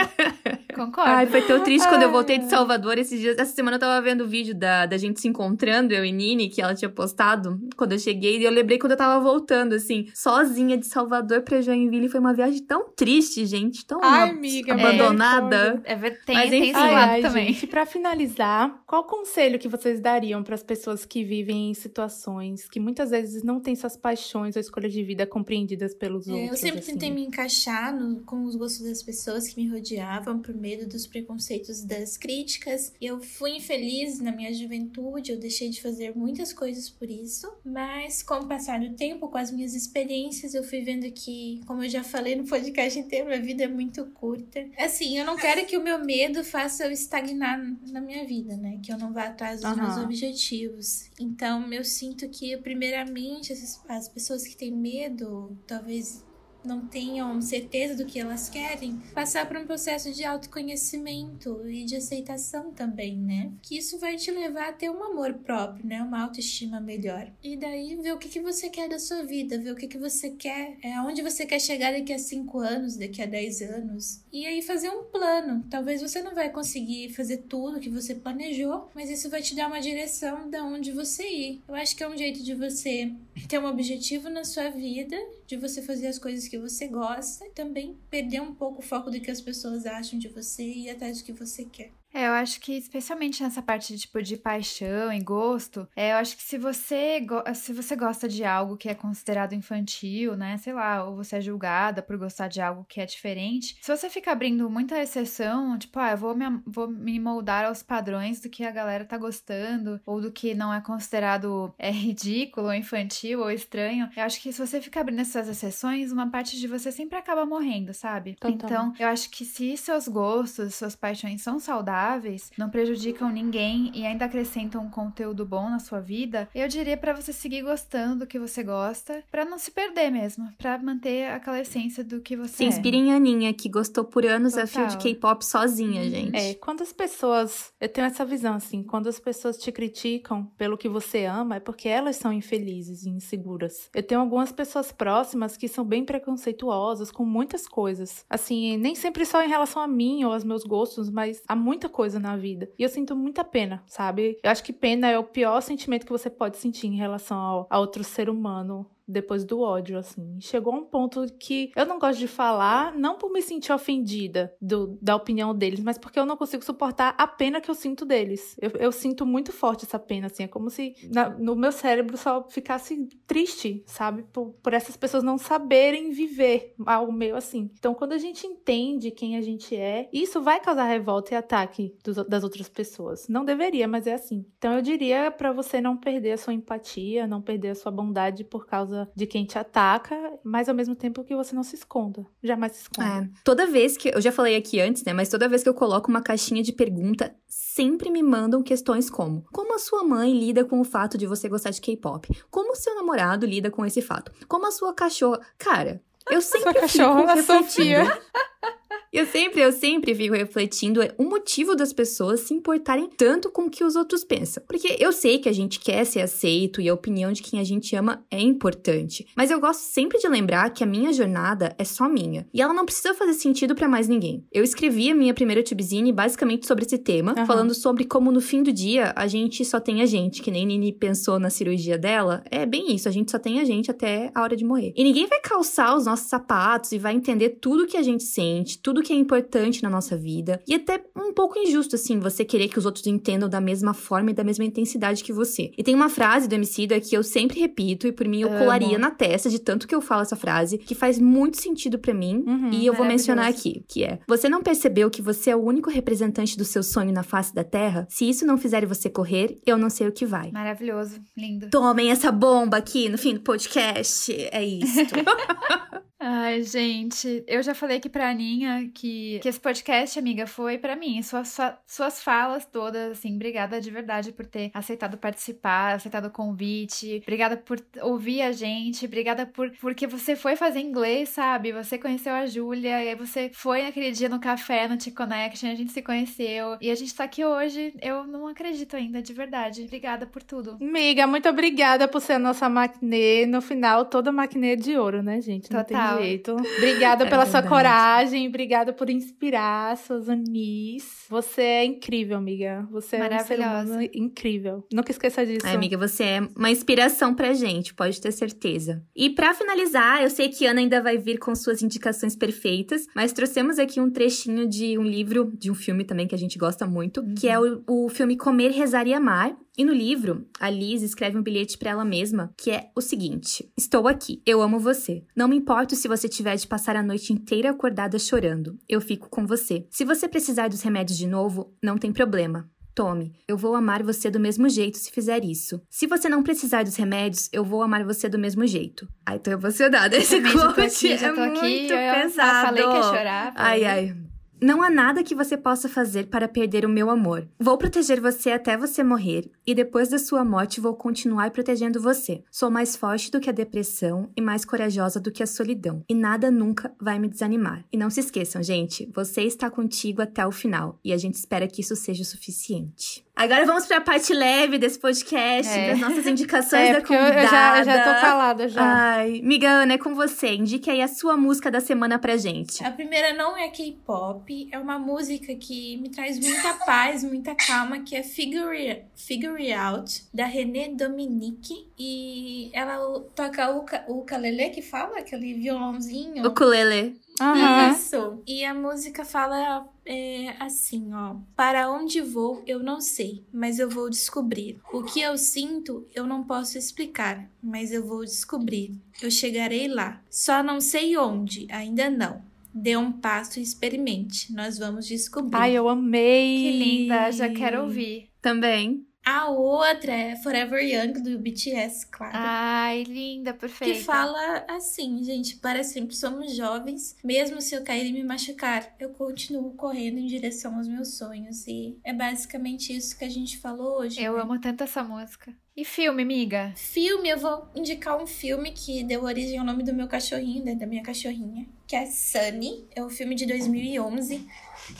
Concordo. Ai, foi tão triste quando eu voltei de Salvador esses dias. Essa semana eu tava vendo o vídeo da, da gente se encontrando, eu e Nini, que ela tinha postado quando eu cheguei. E eu lembrei quando eu tava voltando, assim, sozinha de Salvador pra Joinville. Foi uma viagem tão triste, gente. Tão ai, amiga, abandonada. É, é, tem, Mas, tem ai, ai, também. Gente, pra finalizar, qual conselho que vocês dariam para as pessoas que vivem em situações que muitas vezes não têm suas paixões ou escolhas de vida compreendidas pelos é, outros? Eu sempre assim? tentei me encaixar no, com os gostos das pessoas que me rodeavam por medo dos preconceitos das críticas. Eu fui infeliz na minha juventude, eu deixei de fazer muitas coisas por isso, mas com o passar do tempo, com as minhas experiências, eu fui vendo que, como eu já falei no podcast inteiro, a vida é muito curta. Assim, eu não quero que o meu medo faça eu estagnar na minha vida, né? Que eu não vá atrás dos uhum. meus objetivos. Então, eu sinto que, primeiramente, as pessoas que têm medo, talvez não tenham certeza do que elas querem, passar por um processo de autoconhecimento e de aceitação também, né? Que isso vai te levar a ter um amor próprio, né? Uma autoestima melhor. E daí ver o que, que você quer da sua vida, ver o que, que você quer, é, aonde você quer chegar daqui a 5 anos, daqui a 10 anos. E aí fazer um plano. Talvez você não vai conseguir fazer tudo que você planejou, mas isso vai te dar uma direção de onde você ir. Eu acho que é um jeito de você ter um objetivo na sua vida, de você fazer as coisas que você gosta e também perder um pouco o foco do que as pessoas acham de você e ir atrás do que você quer. É, eu acho que especialmente nessa parte tipo de paixão e gosto, é, eu acho que se você se você gosta de algo que é considerado infantil, né, sei lá, ou você é julgada por gostar de algo que é diferente, se você fica abrindo muita exceção, tipo, ah, eu vou me, vou me moldar aos padrões do que a galera tá gostando ou do que não é considerado é ridículo, ou infantil ou estranho, eu acho que se você fica abrindo essas exceções, uma parte de você sempre acaba morrendo, sabe? Total. Então, eu acho que se seus gostos, suas paixões são saudáveis saudáveis, não prejudicam ninguém e ainda acrescentam um conteúdo bom na sua vida, eu diria para você seguir gostando do que você gosta, para não se perder mesmo, para manter aquela essência do que você Se é. inspire em Aninha, que gostou por anos a fio de Total. K-pop sozinha, gente. É, quando as pessoas. Eu tenho essa visão, assim. Quando as pessoas te criticam pelo que você ama, é porque elas são infelizes e inseguras. Eu tenho algumas pessoas próximas que são bem preconceituosas com muitas coisas. Assim, nem sempre só em relação a mim ou aos meus gostos, mas há muita coisa na vida. E eu sinto muita pena, sabe? Eu acho que pena é o pior sentimento que você pode sentir em relação ao, a outro ser humano depois do ódio, assim. Chegou a um ponto que eu não gosto de falar, não por me sentir ofendida do, da opinião deles, mas porque eu não consigo suportar a pena que eu sinto deles. Eu, eu sinto muito forte essa pena, assim. É como se na- no meu cérebro só ficasse triste, sabe? Por, por essas pessoas não saberem viver algo meio assim. Então, quando a gente entende quem a gente é, isso vai causar revolta e ataque dos- das outras pessoas. Não deveria, mas é assim. Então, eu diria pra você não perder a sua empatia, não perder a sua bondade por causa de quem te ataca, mas ao mesmo tempo que você não se esconda. Jamais se esconda. É. Toda vez que. Eu já falei aqui antes, né? Mas toda vez que eu coloco uma caixinha de pergunta, sempre me mandam questões como: Como a sua mãe lida com o fato de você gostar de K-pop? Como o seu namorado lida com esse fato? Como a sua cachorra. Cara. Eu sempre cachorra, fico a. Sofia. Eu sempre, eu sempre fico refletindo o motivo das pessoas se importarem tanto com o que os outros pensam. Porque eu sei que a gente quer ser aceito e a opinião de quem a gente ama é importante. Mas eu gosto sempre de lembrar que a minha jornada é só minha. E ela não precisa fazer sentido pra mais ninguém. Eu escrevi a minha primeira tubezine basicamente sobre esse tema, Aham. falando sobre como no fim do dia a gente só tem a gente, que nem Nini pensou na cirurgia dela. É bem isso, a gente só tem a gente até a hora de morrer. E ninguém vai calçar os nossos sapatos e vai entender tudo que a gente sente, tudo que é importante na nossa vida. E até um pouco injusto, assim, você querer que os outros entendam da mesma forma e da mesma intensidade que você. E tem uma frase do Emicida que eu sempre repito e por mim eu Amo. colaria na testa de tanto que eu falo essa frase, que faz muito sentido pra mim Uhum. e eu vou mencionar aqui, que é: Você não percebeu que você é o único representante do seu sonho na face da Terra? Se isso não fizer você correr, eu não sei o que vai. Maravilhoso, lindo. Tomem essa bomba aqui no fim do podcast. É isso. Ai, gente, eu já falei aqui pra Aninha que, que esse podcast, amiga, foi pra mim. Suas, sua- suas falas todas, assim, obrigada de verdade por ter aceitado participar, aceitado o convite. Obrigada por ouvir a gente. Obrigada por porque você foi fazer inglês, sabe? Você conheceu a Júlia, e aí você foi naquele dia no café, no T-Connection, a gente se conheceu. E a gente tá aqui hoje. Eu não acredito ainda, de verdade. Obrigada por tudo. Amiga, muito obrigada por ser a nossa maquinê. No final, toda maquinê é de ouro, né, gente? Não Total. Tem jeito. Obrigada É pela sua verdade. coragem, obrigada por inspirar suas anis. Você é incrível, amiga. Você é um Maravilhosa. incrível. Nunca esqueça disso. Ai, amiga, você é uma inspiração pra gente, pode ter certeza. E pra finalizar, eu sei que Ana ainda vai vir com suas indicações perfeitas, mas trouxemos aqui um trechinho de um livro, de um filme também que a gente gosta muito, que é o, o filme Comer, Rezar e Amar. E no livro, a Liz escreve um bilhete pra ela mesma, que é o seguinte: Estou aqui, eu amo você. Não me importo se você tiver de passar a noite inteira acordada chorando. Eu fico com você. Se você precisar dos remédios de novo, não tem problema. Tome, eu vou amar você do mesmo jeito se fizer isso. Se você não precisar dos remédios, eu vou amar você do mesmo jeito. Ai, tô emocionada. Esse quote é tô aqui. muito eu pesado. falei que ia chorar. Ai, ai. Não há nada que você possa fazer para perder o meu amor. Vou proteger você até você morrer, e depois da sua morte vou continuar protegendo você. Sou mais forte do que a depressão e mais corajosa do que a solidão, e nada nunca vai me desanimar. E não se esqueçam, gente, você está contigo até o final, e a gente espera que isso seja o suficiente. Agora vamos para a parte leve desse podcast, É. das nossas indicações É, da convidada. eu já, eu já tô calada já. Ai, miga Ana, é com você. Indique aí a sua música da semana pra gente. A primeira não é K-pop, é uma música que me traz muita paz, muita calma, que é Figure, Figure Out, da René Dominique. E ela toca o ukulele, que fala, aquele violãozinho. Ukulele. Aham. Isso. E a música fala é, assim, ó. Para onde vou, eu não sei, mas eu vou descobrir. O que eu sinto, eu não posso explicar, mas eu vou descobrir. Eu chegarei lá. Só não sei onde, ainda não. Dê um passo e experimente. Nós vamos descobrir. Ai, eu amei. Que linda, já quero ouvir. Também. A outra é Forever Young, do BTS, claro. Ai, linda, perfeita. Que fala assim, gente, para sempre somos jovens, mesmo se eu cair e me machucar, eu continuo correndo em direção aos meus sonhos. E é basicamente isso que a gente falou hoje. Eu né? amo tanto essa música. E filme, amiga? Filme, eu vou indicar um filme que deu origem ao nome do meu cachorrinho, né, da minha cachorrinha, que é Sunny. É um filme de 2011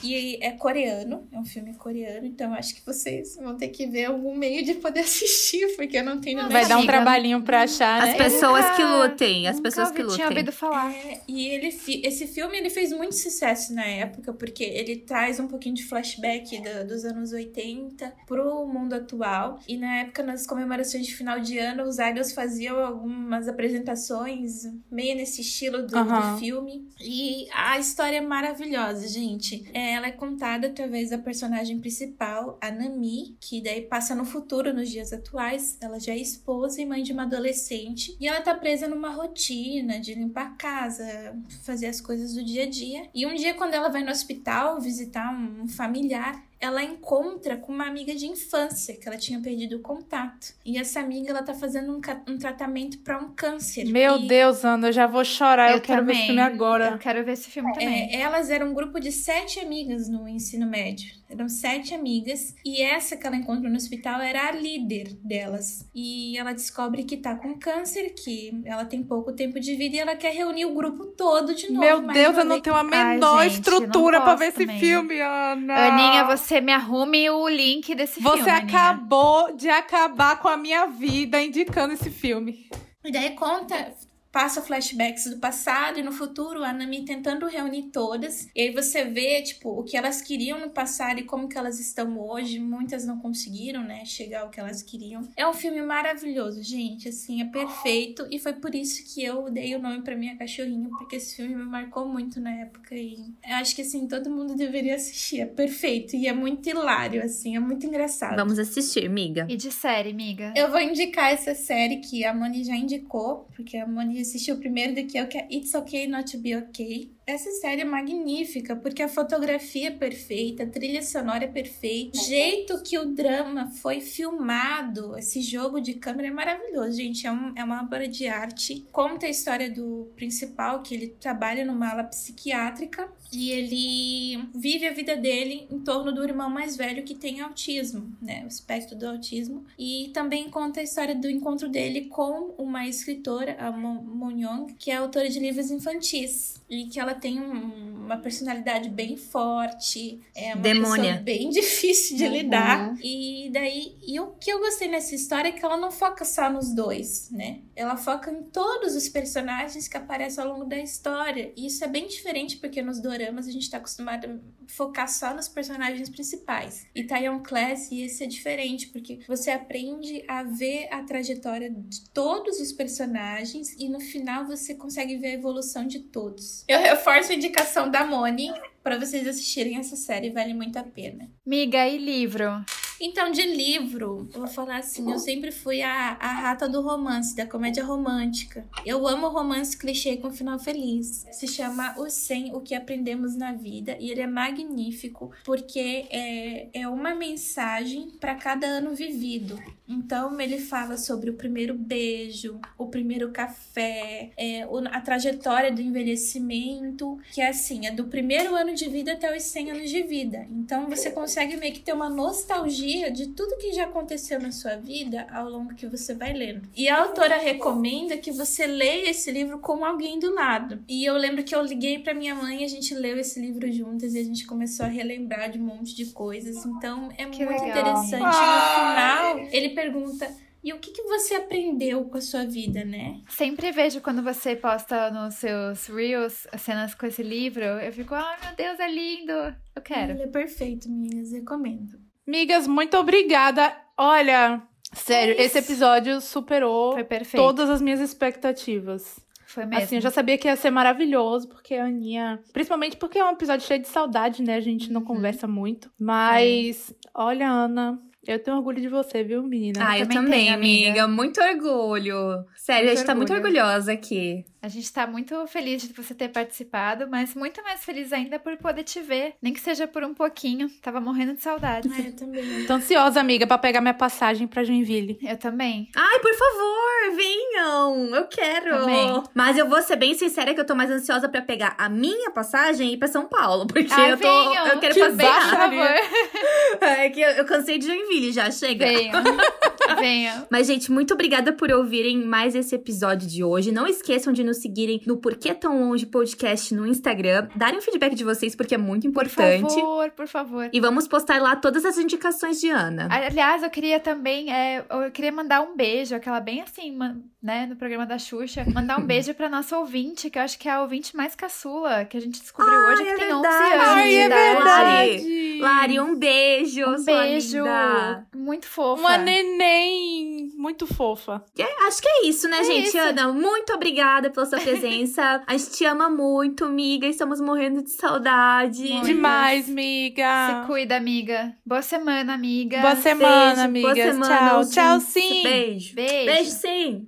e é coreano, é um filme coreano, então acho que vocês vão ter que ver algum meio de poder assistir, porque eu não tenho Não, Vai dar um trabalhinho pra achar, As né? pessoas nunca- que lutem, as pessoas que ouvi- tinha lutem. ouvido falar. É, e ele, esse filme ele fez muito sucesso na época, porque ele traz um pouquinho de flashback da- dos anos 80 pro mundo atual. E na época, nas comemorações de final de ano, os idols faziam algumas apresentações meio nesse estilo do, Aham. do filme. E a história é maravilhosa, gente. É, ela é contada através da personagem principal, a Nami, que daí passa no futuro, nos dias atuais. Ela já é esposa e mãe de uma adolescente. E ela tá presa numa rotina de limpar a casa, fazer as coisas do dia a dia. E um dia, quando ela vai no hospital visitar um familiar, ela encontra com uma amiga de infância que ela tinha perdido o contato. E essa amiga ela tá fazendo um, um tratamento para um câncer. Meu E- Deus, Ana, eu já vou chorar. Eu, quero ver esse filme Eu agora. quero ver esse filme também. É, elas eram um grupo de sete amigas no ensino médio. Eram sete amigas. E essa que ela encontrou no hospital era a líder delas. E ela descobre que tá com câncer, que ela tem pouco tempo de vida e ela quer reunir o grupo todo de novo. Meu Deus, eu não tenho a Ai, menor gente, estrutura posso ver esse filme, Ana. Aninha, você me arrume o link desse Você filme. Aninha. acabou de acabar com a minha vida indicando esse filme. E daí conta, passa flashbacks do passado e no futuro, a Nami tentando reunir todas. E aí você vê, tipo, o que elas queriam no passado e como que elas estão hoje. Muitas não conseguiram, né, chegar ao que elas queriam. É um filme maravilhoso, gente, assim, é perfeito. E foi por isso que eu dei o nome pra minha cachorrinha, porque esse filme me marcou muito na época. E eu acho que, assim, todo mundo deveria assistir. É perfeito e é muito hilário, assim, é muito engraçado. Vamos assistir, miga. E de série, amiga? Eu vou indicar essa série que a Moni já indicou, porque a Moni assistiu primeiro do que eu, que é It's Okay Not to Be Okay. Essa série é magnífica, porque a fotografia é perfeita, a trilha sonora é perfeita, o jeito que o drama foi filmado, esse jogo de câmera é maravilhoso, gente. É, um- é uma obra de arte. Conta a história do principal, que ele trabalha numa ala psiquiátrica e ele vive a vida dele em torno do irmão mais velho que tem autismo, né? O espectro do autismo. E também conta a história do encontro dele com uma escritora, a Mo Mo Young, que é autora de livros infantis. E que ela tem um- uma personalidade bem forte, é uma Demônia. pessoa bem difícil de Uhum. lidar. E daí, e o que eu gostei nessa história é que ela não foca só nos dois, né? Ela foca em todos os personagens que aparecem ao longo da história. E isso é bem diferente porque nos doramas a gente tá acostumado a focar só nos personagens principais. E Taiwan Class, e esse é diferente, porque você aprende a ver a trajetória de todos os personagens e no final você consegue ver a evolução de todos. Eu reforço a indicação da Moni para vocês assistirem essa série, vale muito a pena. Miga, e livro? Então, de livro, eu vou falar assim, eu sempre fui a, a rata do romance, da comédia romântica. Eu amo romance clichê com final feliz. Se chama Os 100, O que Aprendemos na Vida, e ele é magnífico, porque é, é uma mensagem para cada ano vivido. Então, ele fala sobre o primeiro beijo, o primeiro café, é, o- a trajetória do envelhecimento, que é assim, é do primeiro ano de vida até os 100 anos de vida. Então, você consegue meio que ter uma nostalgia de tudo que já aconteceu na sua vida ao longo que você vai lendo. E a autora recomenda que você leia esse livro com alguém do lado. E eu lembro que eu liguei para minha mãe e a gente leu esse livro juntas e a gente começou a relembrar de um monte de coisas. Então, é Que muito legal. interessante. No final, ele pergunta: e o que, que você aprendeu com a sua vida, né? Sempre vejo quando você posta nos seus reels as cenas com esse livro, eu fico, ai meu Deus, é lindo. Eu quero. Ele é perfeito, meninas, recomendo. Migas, muito obrigada. Olha, sério, É esse episódio superou todas as minhas expectativas. Foi mesmo. Assim, eu já sabia que ia ser maravilhoso, porque a Aninha. Principalmente porque é um episódio cheio de saudade, né? A gente Uhum. não conversa muito. Mas, olha, Ana, eu tenho orgulho de você, viu, menina? Ah, eu também também, tenho, amiga. amiga. Muito orgulho. Sério, Muito a gente tá muito orgulho. orgulhosa aqui. A gente tá muito feliz de você ter participado, mas muito mais feliz ainda por poder te ver, nem que seja por um pouquinho. Tava morrendo de saudades. Ah, eu também. Tô ansiosa, amiga, pra pegar minha passagem pra Joinville. Eu também. Ai, por favor, venham! Eu quero! Também. Mas eu vou ser bem sincera que eu tô mais ansiosa pra pegar a minha passagem e ir pra São Paulo. Porque Ai, eu tô. venham! Eu quero Que fazer. Por favor, É que eu, eu cansei de Joinville já, chega. venham. venham. Mas, gente, muito obrigada por ouvirem mais esse episódio de hoje. Não esqueçam de nos seguirem no Porquê Tão Longe Podcast no Instagram. Darem o feedback de vocês, porque é muito Por importante. favor, por favor. E vamos postar lá todas as indicações de Ana. Aliás, eu queria também, é, eu queria mandar um beijo, aquela bem assim, né, no programa da Xuxa, mandar um beijo pra nossa ouvinte, que eu acho que é a ouvinte mais caçula, que a gente descobriu Ai, hoje, que é tem 11 verdade. anos Ai, é verdade. Lari, um beijo. Um beijo linda. muito fofa. Uma neném muito fofa. É, acho que é isso, né, É gente? isso. Ana, muito obrigada pela sua presença. A gente te ama muito, amiga. Estamos morrendo de saudade. Muito. Demais, Se amiga. cuida, amiga. Boa semana, amiga. Boa semana, Beijo, amigas. boa semana, Tchau. Tchau, sim. Beijo. Beijo. Beijo, sim.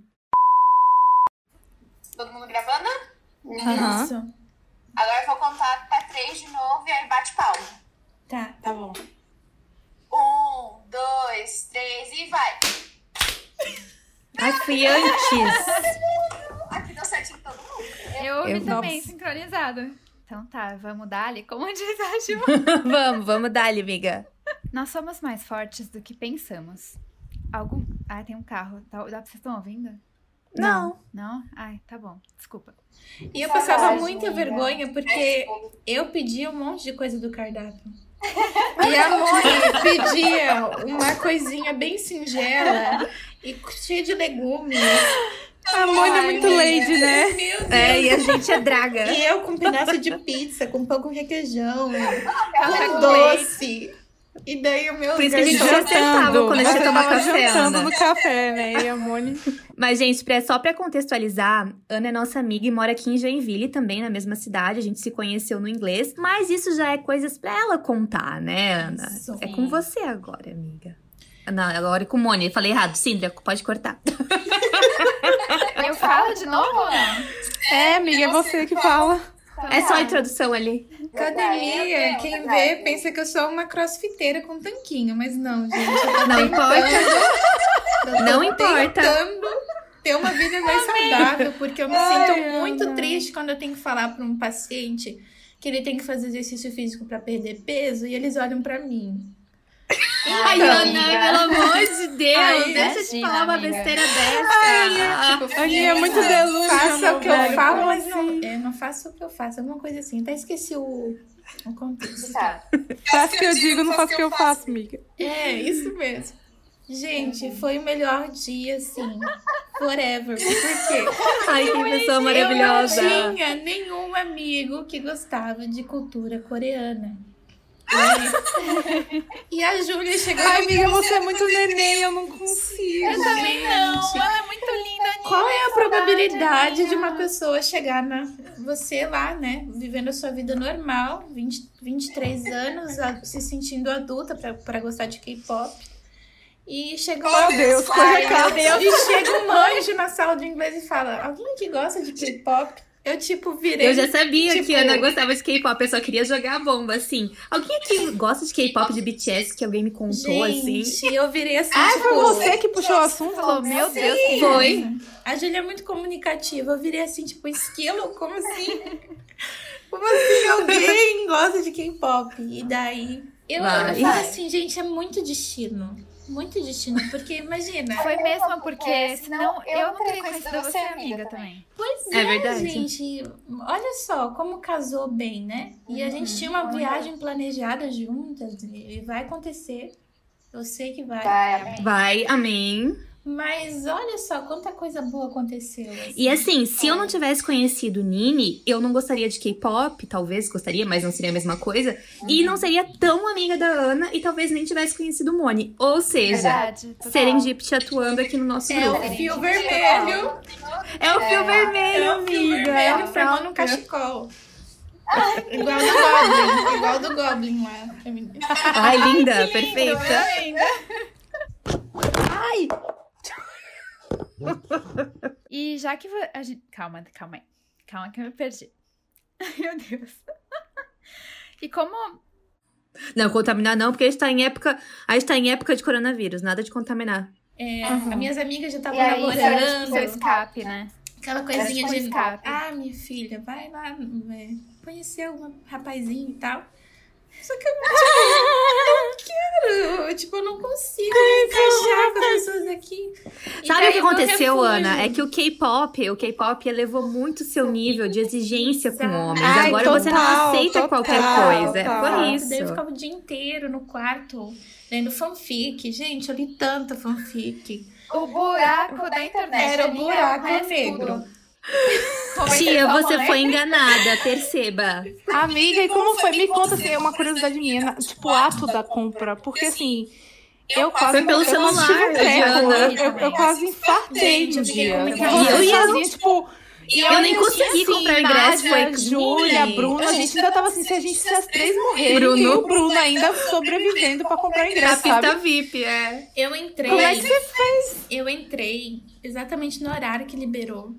Todo mundo gravando? Aham. Isso. Agora eu vou contar até três de novo e aí bate palma. Tá. Tá bom. Um, dois, três e vai! Ai, fui antes. Aqui deu certinho todo mundo. Eu ouvi Eu- também, Nossa. sincronizado. Então tá, vamos dar ali. Como diz a Ju. vamos, vamos dar amiga. Nós somos mais fortes do que pensamos. Algum. Ah, tem um carro. Tá... Dá- Vocês estão ouvindo? Não. Não? Ai, tá bom. Desculpa. E eu passava muita vergonha É porque tipo, eu pedia um monte de coisa do cardápio. E a mãe pedia uma coisinha bem singela e cheia de legumes. A Mônica é muito lady, né? É, e a gente é draga. E eu com um pedaço de pizza, com pão com requeijão, com doce. E daí o meu Por isso que a gente sentava quando a gente Você ia tomar tava café, jantando Ana. no café, né? E a Mônica... Mas, gente, pra- só pra contextualizar, Ana é nossa amiga e mora aqui em Joinville, também na mesma cidade. A gente se conheceu no inglês. Mas isso já é coisas pra ela contar, né, Ana? Isso. É com você agora, amiga. Não, agora é com Mônica. Falei errado. Cindra, pode cortar. Eu falo de novo não? É, amiga, é você que fala. Então É só a tá. introdução ali. Academia, quem vê pensa que eu sou uma crossfiteira com tanquinho, mas não, gente. Eu tô Não importa. Não importa. tentando ter uma vida mais saudável, porque eu me Ai, sinto muito Ana. triste quando eu tenho que falar para um paciente que ele tem que fazer exercício físico para perder peso e eles olham para mim. Ai, Ana, pelo amor de Deus. Ai, deixa eu te falar uma amiga. besteira dessa. Tipo, Aninha é muito filha, delusional, Faça o que eu falo, mas não, assim? eu não faço o que eu faço. Alguma coisa assim. Até esqueci o, o contexto. Tá. Faço o que eu digo, não faço o que eu faço, amiga. É, isso mesmo. Gente, foi o melhor dia, assim, forever. Por quê? Ai, que pessoa Eu maravilhosa. não tinha nenhum amigo que gostava de cultura coreana. E, a Júlia chegou Ai, amiga, você é muito neném, eu não consigo. Eu também não. Ela é muito linda, Qual é a probabilidade de uma pessoa chegar na. Você lá, né? Vivendo a sua vida normal, 20, 23 anos, a- se sentindo adulta pra, pra gostar de K-pop. E chega Oh, Deus, Ai, coisa meu Deus. E chega um anjo na sala de inglês e fala: Alguém que gosta de K-pop? Eu, tipo, virei. Eu já sabia tipo, que a Ana gostava de K-pop, eu só queria jogar a bomba, assim. Alguém aqui gosta de K-pop de BTS que alguém me contou, assim? Gente, eu virei assim. Ah, tipo, foi você que puxou o assunto? Falou, meu Deus, Foi. A Júlia é muito comunicativa. Eu virei assim, tipo, esquilo? Como assim? Como assim alguém gosta de K-pop? E daí. Eu, eu falo assim, gente, é muito destino. Muito destino. Porque imagina. Foi mesmo, porque É, senão senão eu não teria conhecido você amiga amiga também. também. Pois É é, verdade. gente. Olha só como casou bem, né? E a gente tinha uma viagem planejada juntas. E vai acontecer. Eu sei que vai. Vai, amém. Vai, amém. Mas olha só quanta coisa boa aconteceu. assim. E assim, se eu não tivesse conhecido Nini, eu não gostaria de K-pop, talvez gostaria, mas não seria a mesma coisa. E não seria tão amiga da Ana e talvez nem tivesse conhecido Moni. Ou seja, Verdade. atuando aqui no nosso É grupo. o fio vermelho. É o fio vermelho, É o fio amiga. vermelho formando um cachecol. Igual do Goblin. Igual do Goblin lá. Ai, linda, perfeita. E já que a gente. Calma, calma aí. Calma que eu me perdi. Meu Deus. E como. Não, contaminar não, porque a gente tá em época. A gente tá em época de coronavírus, nada de contaminar. É, As minhas amigas já estavam aí, isso era tipo namorando. seu escape, né? Aquela coisinha tipo de. escape. Ah, minha filha, vai lá é, conhecer algum rapazinho e tal. Só que eu não, tipo, eu não quero. Tipo, eu não consigo me encaixar com as pessoas aqui. E Sabe o que aconteceu. Ana? É que o K-pop, o K-pop elevou muito o seu nível de exigência com homens. Ai, Agora você não total, aceita total, qualquer coisa. total. Foi Daí eu isso. ficava o dia inteiro no quarto lendo fanfic. Gente, eu li tanta fanfic. O buraco da internet. Era o buraco negro. Como Tia, você tomam, foi né? enganada, perceba. Amiga, e como foi? Me conta assim, é uma curiosidade minha, tipo, o ato da compra. Porque assim, eu quase. Foi pelo eu celular. Eu, eu, eu quase infartei Gente, no eu dia. com Eu raiva. sozinha, tipo. E Eu nem ainda consegui tinha, comprar o ingresso, Nádia, foi Júlia. Bruna, a gente ainda tava assim, se a gente se as três morrerem, Bruno. e o Bruno ainda sobrevivendo pra comprar ingresso, pista sabe? VIP, é. Eu entrei. Como é que você fez? Eu entrei exatamente no horário que liberou.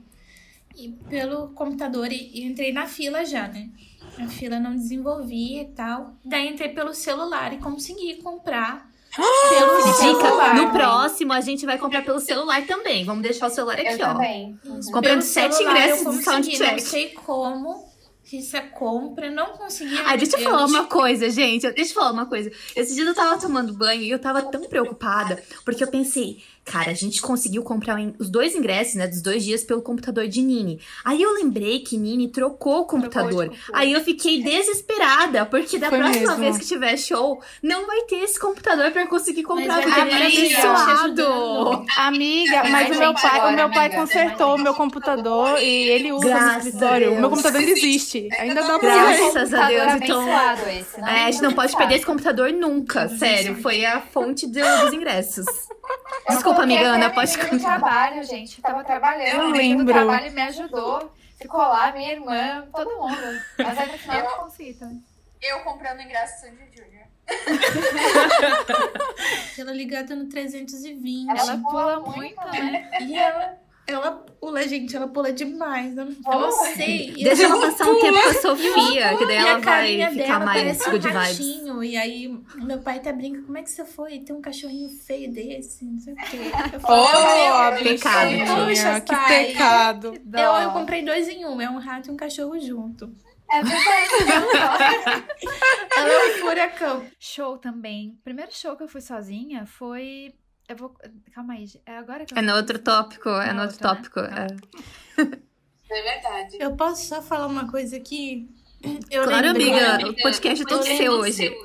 E pelo computador, e e entrei na fila já, né? A fila não desenvolvia e tal. Daí entrei pelo celular e consegui comprar pelo Dica, no próximo a gente vai comprar pelo celular também. Vamos deixar o celular Eu aqui, ó. também. Comprando Pelo sete celular ingressos eu do Não Soundcheck. sei como fiz a compra, não consegui. Ai, deixa eu falar uma coisa, gente. Deixa eu falar uma coisa. Esse dia eu tava tomando banho e eu tava tão preocupada, porque eu pensei, cara, a gente conseguiu comprar os dois ingressos, né, dos dois dias pelo computador de Nini. Aí eu lembrei que Nini trocou o computador. computador. Aí eu fiquei desesperada, porque da Foi próxima mesmo. vez que tiver show, não vai ter esse computador pra eu conseguir comprar, Mas porque é ele era amiga, te abençoado. Amiga, mas o meu pai, agora, o meu pai amiga, tem consertou o meu computador e ele usa Graças no a escritório. O meu computador ainda existe. Ainda dá pra Graças a Deus, então. esse, né? É, a gente não pode perder esse computador nunca, sério. Foi a fonte do- dos ingressos. Desculpa, amiga Ana, pode continuar. trabalho, gente. Eu tava trabalhando. Eu lembro. trabalho me ajudou. Ficou lá, minha irmã, todo mundo. Mas aí no final eu não consegui também. Eu comprando ingresso do Sandy Júnior. Ela ligada no 320. Ela pula muito, né? E ela, ela pula, gente, ela pula demais. Eu não, eu sei. Deixa eu- ela passar um tempo com a Sofia, que daí e ela vai ficar mais um good vibes. ratinho. E aí, meu pai até brinca, como é que você foi? Tem um cachorrinho feio desse, não sei o quê. Eu falo, Oh, "Meu, pecado, Poxa, que pai. pecado. Eu, eu comprei dois em um, é um rato e um cachorro junto. É verdade. Ela é um furacão. Show também. Primeiro show que eu fui sozinha foi. Eu vou. Calma aí. É agora que eu É no outro tópico, é no No outro outro, né? tópico. Tá. é. É verdade. Eu posso só falar uma coisa aqui? Eu Claro, lembrei- amiga, o podcast é todo Eu seu lembro hoje.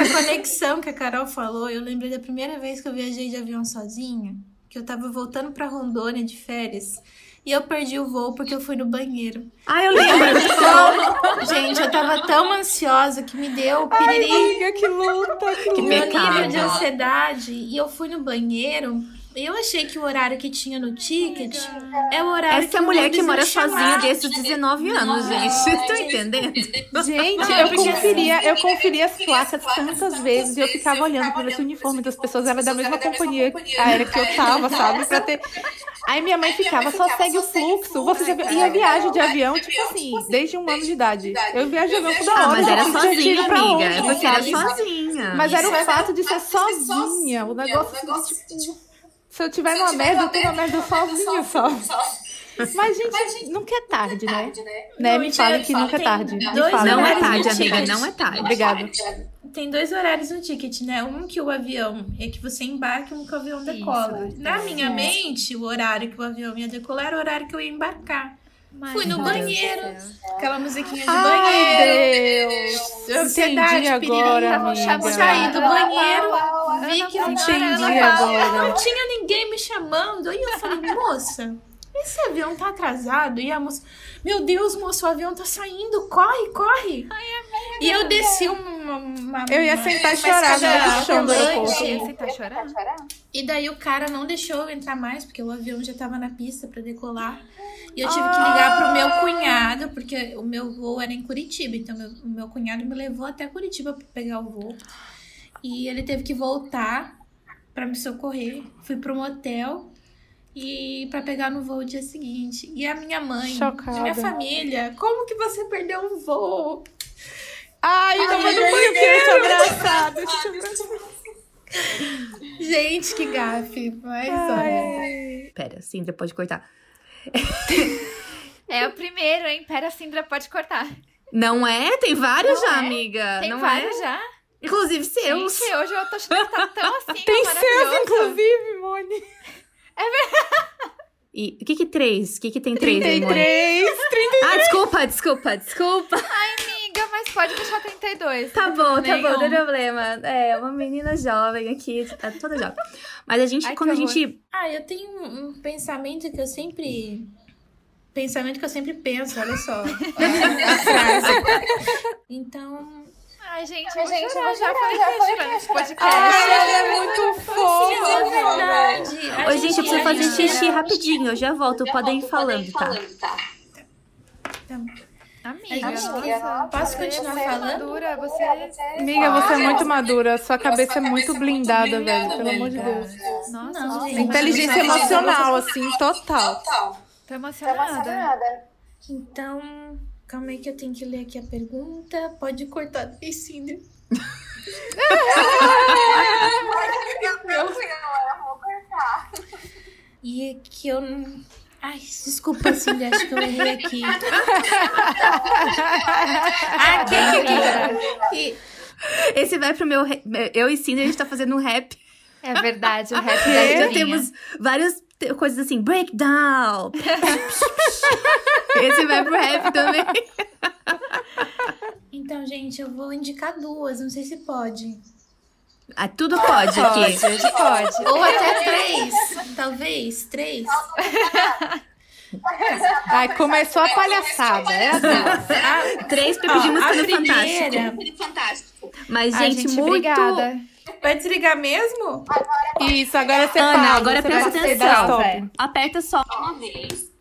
Essa conexão que a Carol falou, eu lembrei da primeira vez que eu viajei de avião sozinha, que eu tava voltando pra Rondônia de férias. E eu perdi o voo porque eu fui no banheiro. Ah, eu lembro. Então, gente, eu tava tão ansiosa que me deu piriri, Amiga, que luta. Que Que o meu pecado. nível de ansiedade. E eu fui no banheiro. Eu achei que o horário que tinha no ticket é o horário Essa é a mulher que mora sozinha desde os 19 anos, gente. Vocês estão entendendo? Gente, Não, eu conferia, eu conferia as placas tantas vezes e eu ficava olhando pra ver se o uniforme das pessoas era da mesma companhia aérea que eu tava, sabe? Pra ter. Aí minha mãe ficava, só segue o fluxo. Você já... E eu viajo de avião, tipo assim, desde um ano de idade. Eu viajo de avião toda hora. Ah, mas era sozinha, amiga. porque era sozinha. Mas era o fato de ser sozinha. O negócio se eu tiver numa merda, eu tô na merda sozinha só. Mas, gente, nunca é tarde, né? Né, Não, me falem tinha- que nunca é tem tarde. Dois. Não é horários tarde, no amiga, ticket. não é tarde. Obrigada. Tem dois horários no ticket, né? Um que o avião é que você embarca e um que o avião decola. Isso, Na isso. minha mente, o horário que o avião ia decolar era o horário que eu ia embarcar. Mas, Fui no Deus banheiro. céu. Aquela musiquinha de Ai, banheiro. Deus. Ansiedade, Entendi agora, amiga. Saí do banheiro, vi que não Entendi agora. não tinha ninguém me chamando. Aí eu falei, moça, esse avião tá atrasado. E a moça, meu Deus, moço, o avião tá saindo. Corre, corre. E eu desci uma. uma Eu ia sentar chorar no chão do aeroporto. rolante. Você tá chorando? E daí o cara não deixou eu entrar mais, porque o avião já tava na pista pra decolar. E eu tive que ligar pro meu cunhado, porque o meu voo era em Curitiba. Então meu- o meu cunhado me levou até Curitiba pra pegar o voo. E ele teve que voltar pra me socorrer. Fui pra um hotel. E para pegar no voo dia seguinte. E a minha mãe, Chocada. minha família, como que você perdeu o voo? Ai, Ai, não, mas não ai, foi o ai, quê? Deixa eu ai, abraçar, deixa eu abraçar. Gente, que gafe. Mas olha. Pera, Cinda, pode cortar. É o primeiro, hein? Pera, Sindra, pode cortar. Não é? Tem vários Não já, é? amiga. Tem não vários é? já? Inclusive seus. Gente, hoje eu tô achando que tá tão assim, Tem seus, inclusive, Moni. E o que que três? O que que tem três aí, Moni? 33. Ah, desculpa, desculpa, desculpa. Amiga, mas pode deixar 32. Tá bom, tá bom, não tem problema. É, uma menina jovem aqui, tá toda jovem. Mas a gente, Ai, quando a horror. gente. Ah, eu tenho um, pensamento que eu sempre. Pensamento que eu sempre penso, olha só. a frase. Então. Ai, gente, eu Ai, gente, chorar, já falei já nesse podcast. Ai, ela é muito fofa. é verdade. Oi, gente, eu preciso fazer gente- xixi rapidinho, eu já volto. Podem ir falando, tá? Amiga, Amiga, nossa, posso você continuar é falando? madura, você... Amiga, você é muito madura. Sua cabeça é muito blindada, velho. Pelo amor de Deus. Nossa, Não, gente. Inteligência emocional, assim, total. tô emocionada. Então, calma aí que eu tenho que ler aqui a pergunta. Pode cortar vou cortar. E é que eu não. Ai, desculpa, Cindy, acho que eu errei aqui. ah, aqui, aqui, aqui. Esse vai pro meu. Eu e Cindy, a gente tá fazendo um rap. É verdade, o rap da Já temos várias te- coisas assim, breakdown. Esse vai pro rap também. Então, gente, eu vou indicar duas, não sei se pode. Ah, tudo pode aqui. Pode, hoje pode. Ou até três, talvez, três. Ai, começou a palhaçada, é assim. A, Três música no Fantástico. primeira... Fantástico. Mas, Ai, gente, gente, muito. obrigada. Vai desligar mesmo? Isso, agora você Ana, agora você presta atenção. Aperta só. Uma vez.